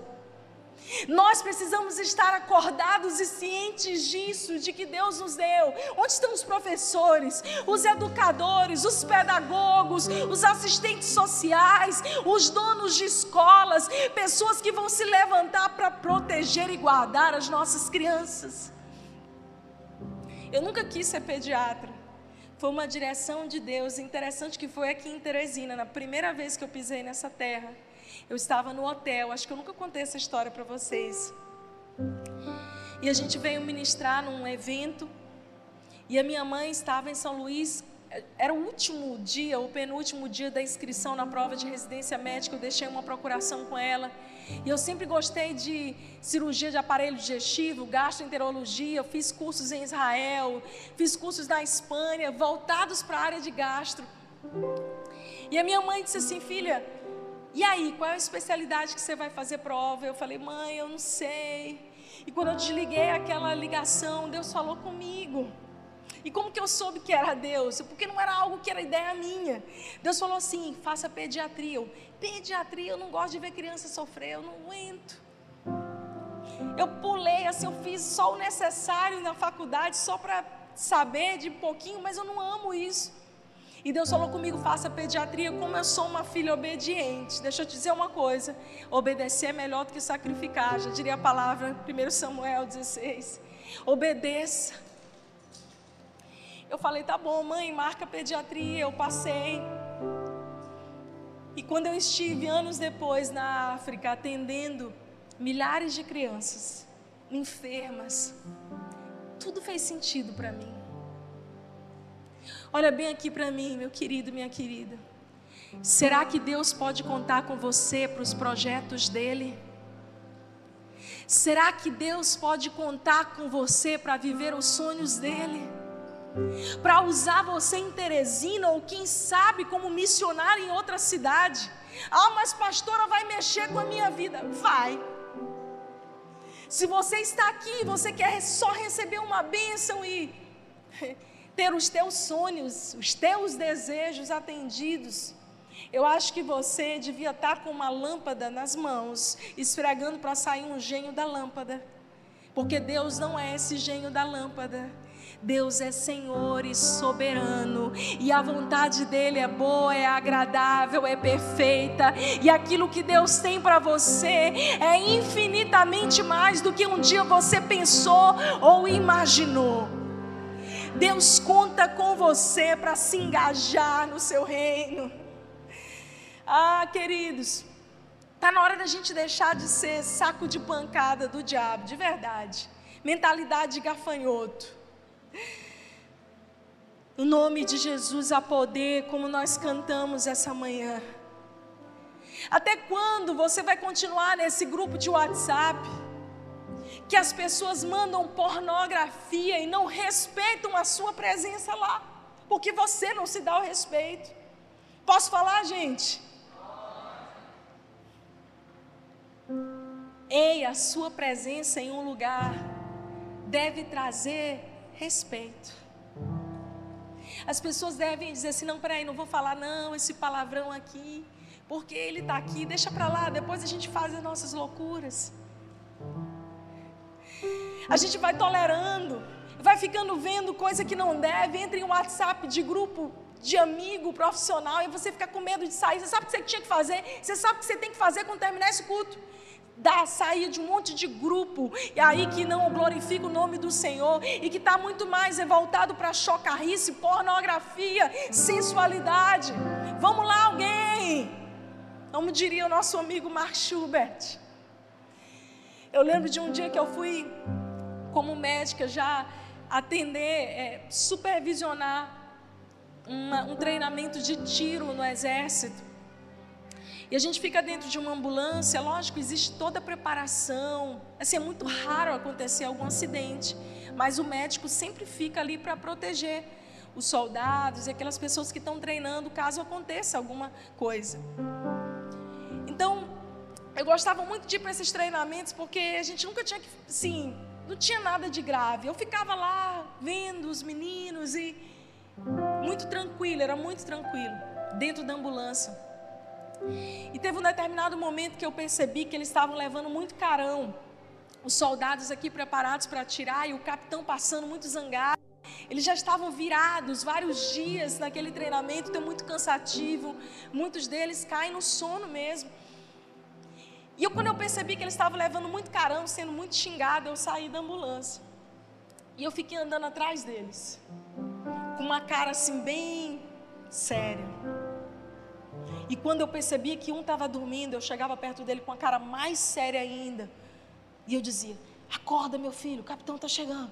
Nós precisamos estar acordados e cientes disso, de que Deus nos deu. Onde estão os professores, os educadores, os pedagogos, os assistentes sociais, os donos de escolas, pessoas que vão se levantar para proteger e guardar as nossas crianças? Eu nunca quis ser pediatra. Foi uma direção de Deus interessante que foi aqui em Teresina, na primeira vez que eu pisei nessa terra. Eu estava no hotel, acho que eu nunca contei essa história para vocês. E a gente veio ministrar num evento, e a minha mãe estava em São Luís. Era o último dia, o penúltimo dia da inscrição na prova de residência médica. Eu deixei uma procuração com ela. E eu sempre gostei de cirurgia de aparelho digestivo, gastroenterologia. Eu fiz cursos em Israel, fiz cursos na Espanha, voltados para a área de gastro. E a minha mãe disse assim: Filha, e aí, qual é a especialidade que você vai fazer prova? Eu falei, mãe, eu não sei. E quando eu desliguei aquela ligação, Deus falou comigo. E como que eu soube que era Deus? Porque não era algo que era ideia minha. Deus falou assim: faça pediatria. Eu, pediatria, eu não gosto de ver criança sofrer, eu não aguento. Eu pulei, assim, eu fiz só o necessário na faculdade, só para saber de pouquinho, mas eu não amo isso. E Deus falou comigo: faça pediatria, como eu sou uma filha obediente. Deixa eu te dizer uma coisa: obedecer é melhor do que sacrificar. Já diria a palavra, 1 Samuel 16. Obedeça. Eu falei: tá bom, mãe, marca pediatria. Eu passei. E quando eu estive anos depois na África atendendo milhares de crianças enfermas, tudo fez sentido para mim. Olha bem aqui para mim, meu querido, minha querida. Será que Deus pode contar com você para os projetos dele? Será que Deus pode contar com você para viver os sonhos dele? Para usar você em Teresina ou quem sabe como missionário em outra cidade? Ah, mas pastora vai mexer com a minha vida. Vai. Se você está aqui, você quer só receber uma bênção e ter os teus sonhos, os teus desejos atendidos. Eu acho que você devia estar com uma lâmpada nas mãos, esfregando para sair um gênio da lâmpada. Porque Deus não é esse gênio da lâmpada. Deus é Senhor e soberano, e a vontade dele é boa, é agradável, é perfeita, e aquilo que Deus tem para você é infinitamente mais do que um dia você pensou ou imaginou. Deus conta com você para se engajar no seu reino. Ah, queridos, está na hora da gente deixar de ser saco de pancada do diabo, de verdade. Mentalidade de gafanhoto. No nome de Jesus há poder, como nós cantamos essa manhã. Até quando você vai continuar nesse grupo de WhatsApp? Que as pessoas mandam pornografia e não respeitam a sua presença lá, porque você não se dá o respeito. Posso falar, gente? Ei, a sua presença em um lugar deve trazer respeito. As pessoas devem dizer assim: não, peraí, não vou falar não, esse palavrão aqui, porque ele está aqui, deixa para lá, depois a gente faz as nossas loucuras. A gente vai tolerando, vai ficando vendo coisa que não deve, entra em um WhatsApp de grupo de amigo profissional e você fica com medo de sair. Você sabe o que você tinha que fazer? Você sabe o que você tem que fazer quando terminar esse culto? Dar sair de um monte de grupo e aí que não glorifica o nome do Senhor e que está muito mais voltado para chocarrice, pornografia, sensualidade. Vamos lá, alguém! Como diria o nosso amigo Mark Schubert. Eu lembro de um dia que eu fui como médica, já atender, é, supervisionar uma, um treinamento de tiro no exército. E a gente fica dentro de uma ambulância, lógico, existe toda a preparação. Assim, é muito raro acontecer algum acidente, mas o médico sempre fica ali para proteger os soldados e aquelas pessoas que estão treinando caso aconteça alguma coisa. Então, eu gostava muito de ir para esses treinamentos porque a gente nunca tinha que, sim, não tinha nada de grave. Eu ficava lá vendo os meninos e muito tranquilo, era muito tranquilo, dentro da ambulância. E teve um determinado momento que eu percebi que eles estavam levando muito carão. Os soldados aqui preparados para atirar e o capitão passando muito zangado. Eles já estavam virados vários dias naquele treinamento, então muito cansativo. Muitos deles caem no sono mesmo. E eu, quando eu percebi que eles estavam levando muito carão, sendo muito xingado, eu saí da ambulância. E eu fiquei andando atrás deles, com uma cara assim bem séria. E quando eu percebia que um estava dormindo, eu chegava perto dele com a cara mais séria ainda. E eu dizia: Acorda, meu filho, o capitão está chegando.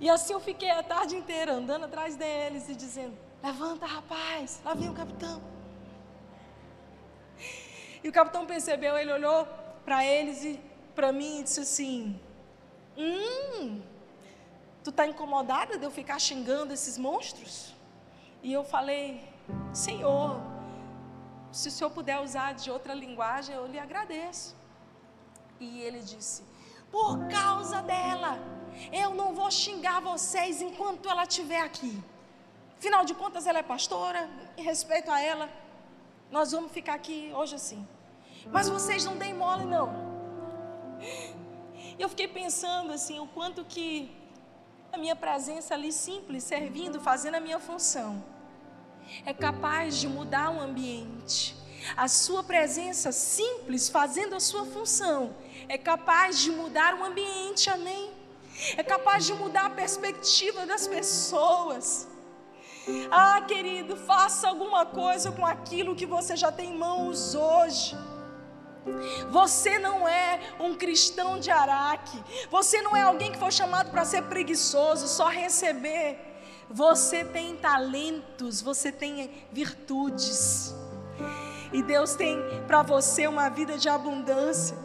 E assim eu fiquei a tarde inteira andando atrás deles e dizendo: Levanta, rapaz, lá vem o capitão. E o capitão percebeu, ele olhou para eles e para mim e disse assim: Hum, tu está incomodada de eu ficar xingando esses monstros? E eu falei: Senhor, se o senhor puder usar de outra linguagem, eu lhe agradeço. E ele disse: Por causa dela, eu não vou xingar vocês enquanto ela estiver aqui. Afinal de contas, ela é pastora, respeito a ela, nós vamos ficar aqui hoje assim. Mas vocês não deem mole, não. Eu fiquei pensando assim, o quanto que a minha presença ali simples, servindo, fazendo a minha função, é capaz de mudar o ambiente. A sua presença simples, fazendo a sua função, é capaz de mudar o ambiente, amém? É capaz de mudar a perspectiva das pessoas. Ah, querido, faça alguma coisa com aquilo que você já tem em mãos hoje. Você não é um cristão de Araque. Você não é alguém que foi chamado para ser preguiçoso, só receber. Você tem talentos, você tem virtudes. E Deus tem para você uma vida de abundância.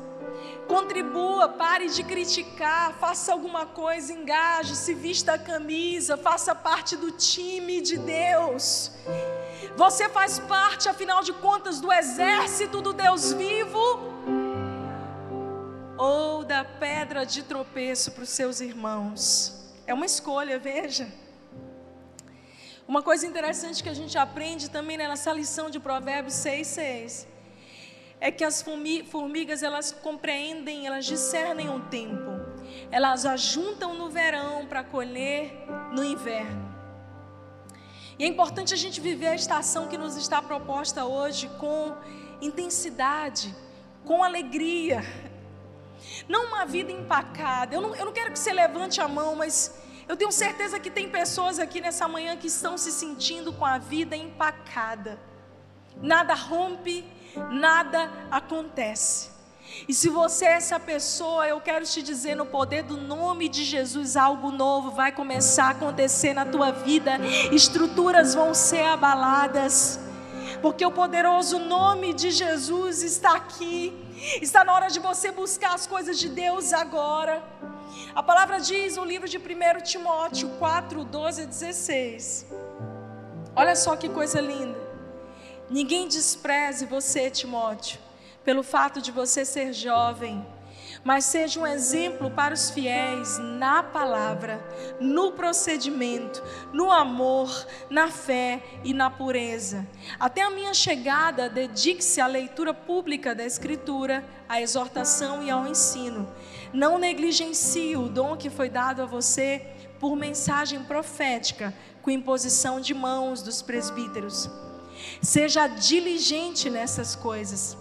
Contribua, pare de criticar, faça alguma coisa, engaje, se vista a camisa, faça parte do time de Deus. Você faz parte, afinal de contas, do exército do Deus vivo ou da pedra de tropeço para os seus irmãos. É uma escolha, veja. Uma coisa interessante que a gente aprende também nessa lição de Provérbios 6, 6 é que as formigas elas compreendem, elas discernem o tempo. Elas ajuntam no verão para colher no inverno. E é importante a gente viver a estação que nos está proposta hoje com intensidade, com alegria. Não uma vida empacada. Eu não, eu não quero que você levante a mão, mas eu tenho certeza que tem pessoas aqui nessa manhã que estão se sentindo com a vida empacada. Nada rompe, nada acontece. E se você é essa pessoa, eu quero te dizer no poder do nome de Jesus, algo novo vai começar a acontecer na tua vida, estruturas vão ser abaladas, porque o poderoso nome de Jesus está aqui. Está na hora de você buscar as coisas de Deus agora. A palavra diz no livro de 1 Timóteo 4, 12 a 16. Olha só que coisa linda. Ninguém despreze você, Timóteo, pelo fato de você ser jovem, mas seja um exemplo para os fiéis na palavra, no procedimento, no amor, na fé e na pureza. Até a minha chegada, dedique-se à leitura pública da Escritura, à exortação e ao ensino. Não negligencie o dom que foi dado a você por mensagem profética, com imposição de mãos dos presbíteros. Seja diligente nessas coisas.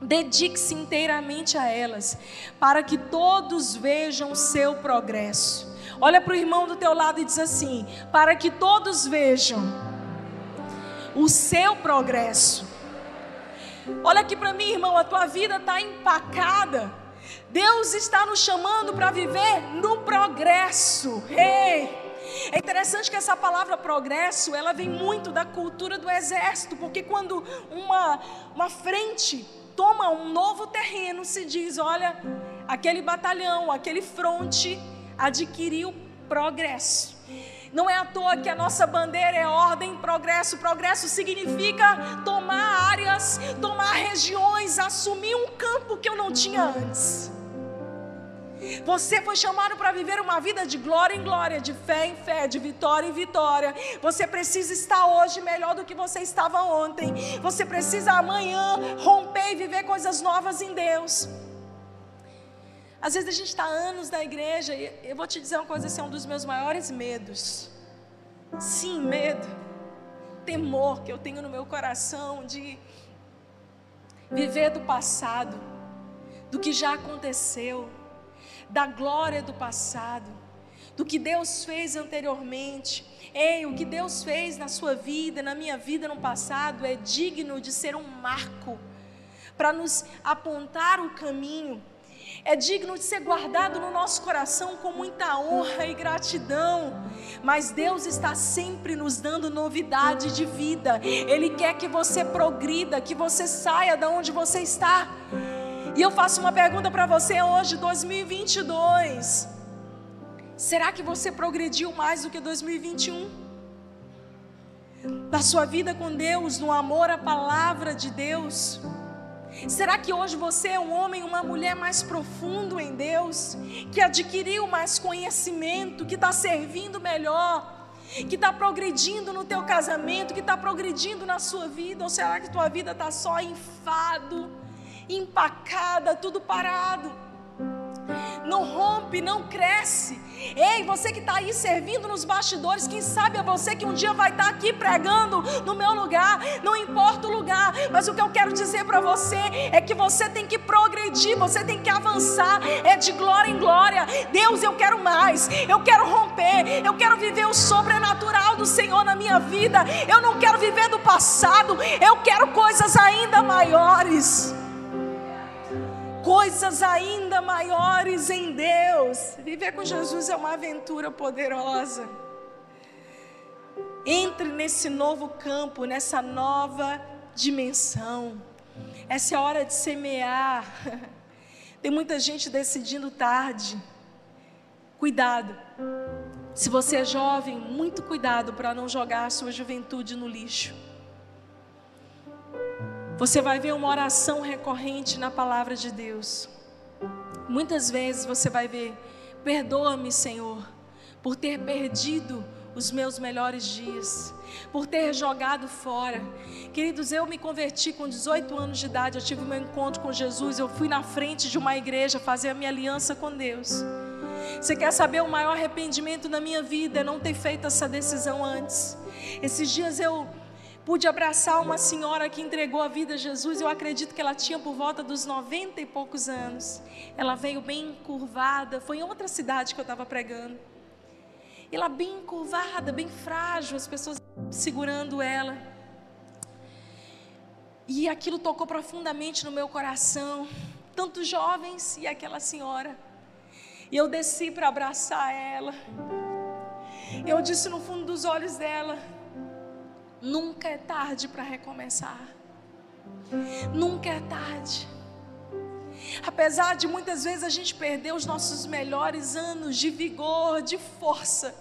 Dedique-se inteiramente a elas, para que todos vejam o seu progresso. Olha para o irmão do teu lado e diz assim: para que todos vejam o seu progresso. Olha aqui para mim, irmão, a tua vida está empacada Deus está nos chamando para viver no progresso. Hey! É interessante que essa palavra progresso, ela vem muito da cultura do exército, porque quando uma, uma frente toma um novo terreno, se diz, olha, aquele batalhão, aquele fronte, adquiriu progresso. Não é à toa que a nossa bandeira é ordem, progresso. Progresso significa tomar áreas, tomar regiões, assumir um campo que eu não tinha antes. Você foi chamado para viver uma vida de glória em glória, de fé em fé, de vitória em vitória. Você precisa estar hoje melhor do que você estava ontem. Você precisa amanhã romper e viver coisas novas em Deus. Às vezes a gente está anos na igreja e eu vou te dizer uma coisa, esse é um dos meus maiores medos. Sim, medo, temor que eu tenho no meu coração de viver do passado, do que já aconteceu da glória do passado, do que Deus fez anteriormente. Ei, o que Deus fez na sua vida, na minha vida no passado, é digno de ser um marco para nos apontar o caminho. É digno de ser guardado no nosso coração com muita honra e gratidão. Mas Deus está sempre nos dando novidade de vida. Ele quer que você progrida, que você saia da onde você está. E eu faço uma pergunta para você hoje, 2022. Será que você progrediu mais do que 2021? Da sua vida com Deus, no amor à palavra de Deus? Será que hoje você é um homem, uma mulher mais profundo em Deus, que adquiriu mais conhecimento, que está servindo melhor, que está progredindo no teu casamento, que está progredindo na sua vida? Ou será que tua vida está só enfado? Empacada, tudo parado. Não rompe, não cresce. Ei, você que está aí servindo nos bastidores, quem sabe é você que um dia vai estar tá aqui pregando no meu lugar, não importa o lugar, mas o que eu quero dizer para você é que você tem que progredir, você tem que avançar, é de glória em glória. Deus, eu quero mais, eu quero romper, eu quero viver o sobrenatural do Senhor na minha vida, eu não quero viver do passado, eu quero coisas ainda maiores coisas ainda maiores em Deus. Viver com Jesus é uma aventura poderosa. Entre nesse novo campo, nessa nova dimensão. Essa é a hora de semear. Tem muita gente decidindo tarde. Cuidado. Se você é jovem, muito cuidado para não jogar a sua juventude no lixo. Você vai ver uma oração recorrente na palavra de Deus. Muitas vezes você vai ver: perdoa-me, Senhor, por ter perdido os meus melhores dias, por ter jogado fora. Queridos, eu me converti com 18 anos de idade, eu tive meu encontro com Jesus, eu fui na frente de uma igreja fazer a minha aliança com Deus. Você quer saber o maior arrependimento na minha vida é não ter feito essa decisão antes. Esses dias eu Pude abraçar uma senhora que entregou a vida a Jesus. Eu acredito que ela tinha por volta dos 90 e poucos anos. Ela veio bem curvada. Foi em outra cidade que eu estava pregando. Ela bem curvada, bem frágil, as pessoas segurando ela. E aquilo tocou profundamente no meu coração. Tantos jovens e aquela senhora. E eu desci para abraçar ela. Eu disse no fundo dos olhos dela: Nunca é tarde para recomeçar. Nunca é tarde. Apesar de muitas vezes a gente perder os nossos melhores anos de vigor, de força,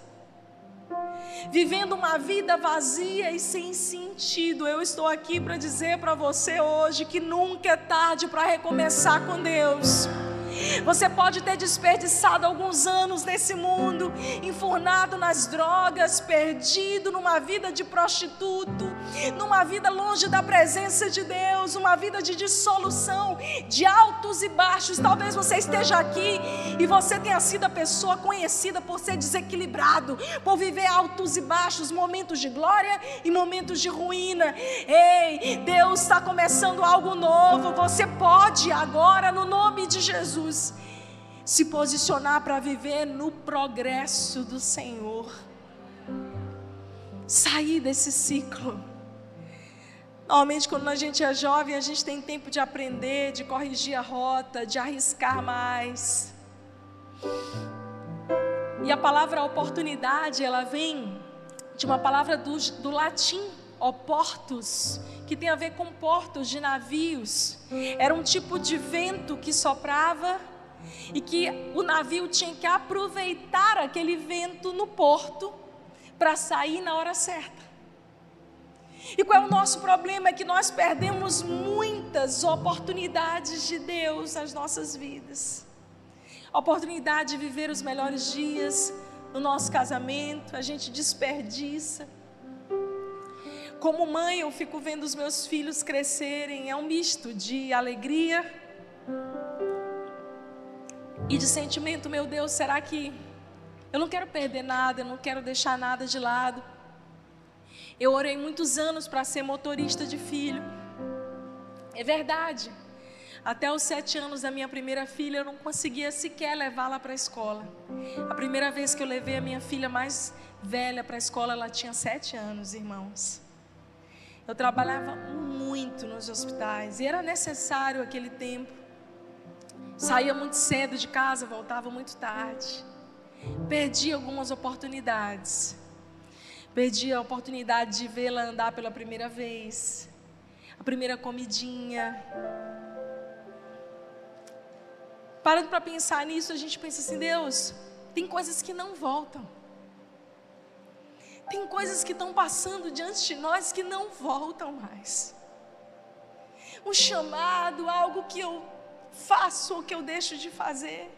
vivendo uma vida vazia e sem sentido, eu estou aqui para dizer para você hoje que nunca é tarde para recomeçar com Deus. Você pode ter desperdiçado alguns anos nesse mundo, enfurnado nas drogas, perdido numa vida de prostituto, numa vida longe da presença de Deus, uma vida de dissolução, de altos e baixos. Talvez você esteja aqui e você tenha sido a pessoa conhecida por ser desequilibrado, por viver altos e baixos, momentos de glória e momentos de ruína. Ei, Deus está começando algo novo. Você pode agora, no nome de Jesus Se posicionar para viver no progresso do Senhor. Sair desse ciclo. Normalmente, quando a gente é jovem, a gente tem tempo de aprender, de corrigir a rota, de arriscar mais. E a palavra oportunidade, ela vem de uma palavra do, do latim, oportus, que tem a ver com portos de navios. Era um tipo de vento que soprava e que o navio tinha que aproveitar aquele vento no porto para sair na hora certa. E qual é o nosso problema? É que nós perdemos muitas oportunidades de Deus nas nossas vidas. A oportunidade de viver os melhores dias no nosso casamento, a gente desperdiça. Como mãe, eu fico vendo os meus filhos crescerem, é um misto de alegria e de sentimento. Meu Deus, será que eu não quero perder nada, eu não quero deixar nada de lado? Eu orei muitos anos para ser motorista de filho. É verdade. Até os sete anos da minha primeira filha, eu não conseguia sequer levá-la para a escola. A primeira vez que eu levei a minha filha mais velha para a escola, ela tinha sete anos, irmãos. Eu trabalhava muito nos hospitais e era necessário aquele tempo. Saía muito cedo de casa, voltava muito tarde. Perdi algumas oportunidades. Perdi a oportunidade de vê-la andar pela primeira vez, a primeira comidinha. Parando para pensar nisso, a gente pensa assim: Deus, tem coisas que não voltam. Tem coisas que estão passando diante de nós que não voltam mais. Um chamado, algo que eu faço ou que eu deixo de fazer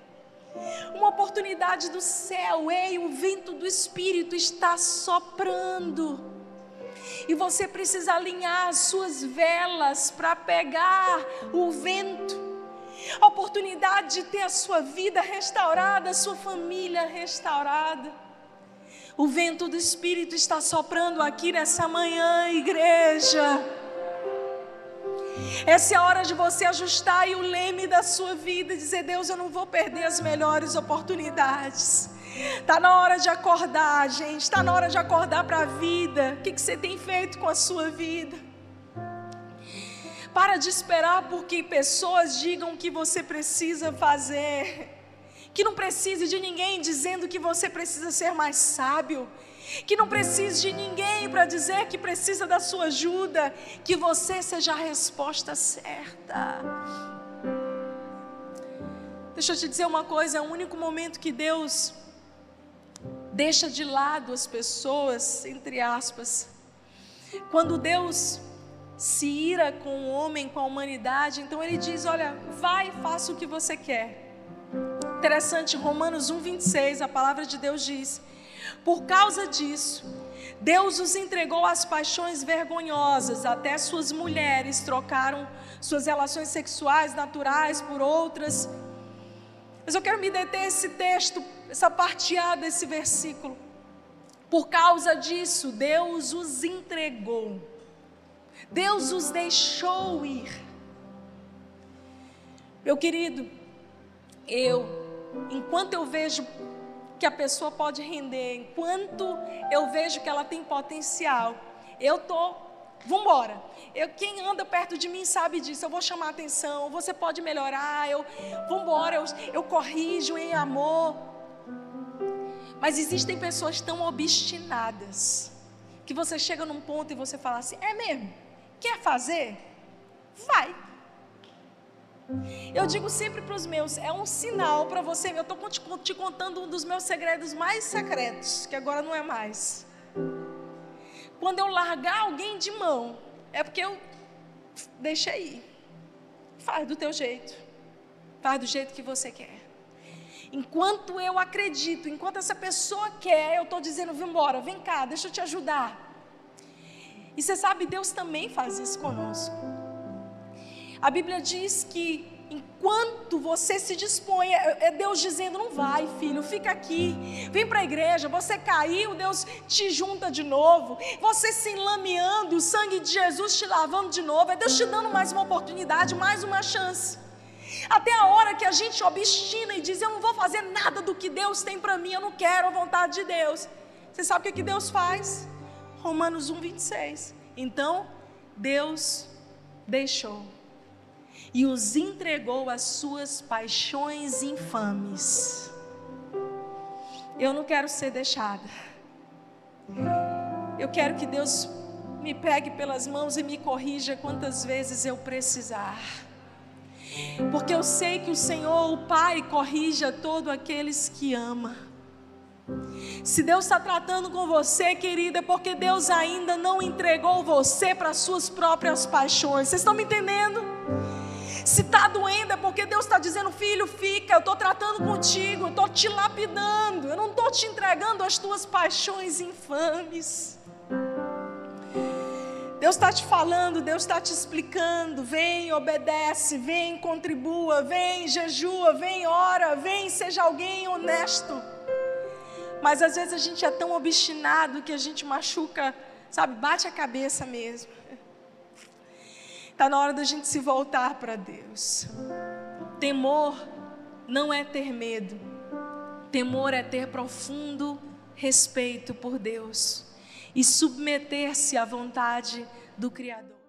uma oportunidade do céu, ei, o vento do Espírito está soprando. E você precisa alinhar as suas velas para pegar o vento. A oportunidade de ter a sua vida restaurada, a sua família restaurada. O vento do Espírito está soprando aqui nessa manhã, igreja. Essa é a hora de você ajustar o leme da sua vida e dizer: Deus, eu não vou perder as melhores oportunidades. Está na hora de acordar, gente. Está na hora de acordar para a vida. O que, que você tem feito com a sua vida? Para de esperar porque pessoas digam o que você precisa fazer. Que não precise de ninguém dizendo que você precisa ser mais sábio que não precise de ninguém para dizer que precisa da sua ajuda, que você seja a resposta certa. Deixa eu te dizer uma coisa: é o único momento que Deus deixa de lado as pessoas, entre aspas. Quando Deus se ira com o homem, com a humanidade, então Ele diz: Olha, vai, faça o que você quer. Interessante, Romanos 1, 26, a palavra de Deus diz por causa disso, Deus os entregou às paixões vergonhosas, até suas mulheres trocaram suas relações sexuais naturais por outras. Mas eu quero me deter esse texto, essa parteada desse versículo. Por causa disso, Deus os entregou. Deus os deixou ir. Meu querido, eu, enquanto eu vejo que a pessoa pode render, enquanto eu vejo que ela tem potencial, eu tô, vambora. Eu, quem anda perto de mim sabe disso. Eu vou chamar atenção. Você pode melhorar. Eu, vambora. Eu, eu corrijo em amor. Mas existem pessoas tão obstinadas que você chega num ponto e você fala assim: é mesmo? Quer fazer? Vai. Eu digo sempre para os meus, é um sinal para você. Eu estou te contando um dos meus segredos mais secretos, que agora não é mais. Quando eu largar alguém de mão, é porque eu deixei ir. Faz do teu jeito. Faz do jeito que você quer. Enquanto eu acredito, enquanto essa pessoa quer, eu estou dizendo: vem embora, vem cá, deixa eu te ajudar. E você sabe, Deus também faz isso conosco. A Bíblia diz que enquanto você se dispõe, é, é Deus dizendo: não vai, filho, fica aqui, vem para a igreja. Você caiu, Deus te junta de novo. Você se enlameando, o sangue de Jesus te lavando de novo. É Deus te dando mais uma oportunidade, mais uma chance. Até a hora que a gente obstina e diz: Eu não vou fazer nada do que Deus tem para mim, eu não quero a vontade de Deus. Você sabe o que, que Deus faz? Romanos 1, 26. Então, Deus deixou e os entregou às suas paixões infames. Eu não quero ser deixada. Eu quero que Deus me pegue pelas mãos e me corrija quantas vezes eu precisar. Porque eu sei que o Senhor, o Pai, corrige a todos aqueles que ama. Se Deus está tratando com você, querida, é porque Deus ainda não entregou você para as suas próprias paixões. Vocês estão me entendendo? Se está doendo, é porque Deus está dizendo, filho, fica, eu estou tratando contigo, eu estou te lapidando, eu não estou te entregando as tuas paixões infames. Deus está te falando, Deus está te explicando. Vem, obedece, vem, contribua, vem, jejua, vem, ora, vem, seja alguém honesto. Mas às vezes a gente é tão obstinado que a gente machuca, sabe, bate a cabeça mesmo. Está na hora da gente se voltar para Deus. Temor não é ter medo, temor é ter profundo respeito por Deus e submeter-se à vontade do Criador.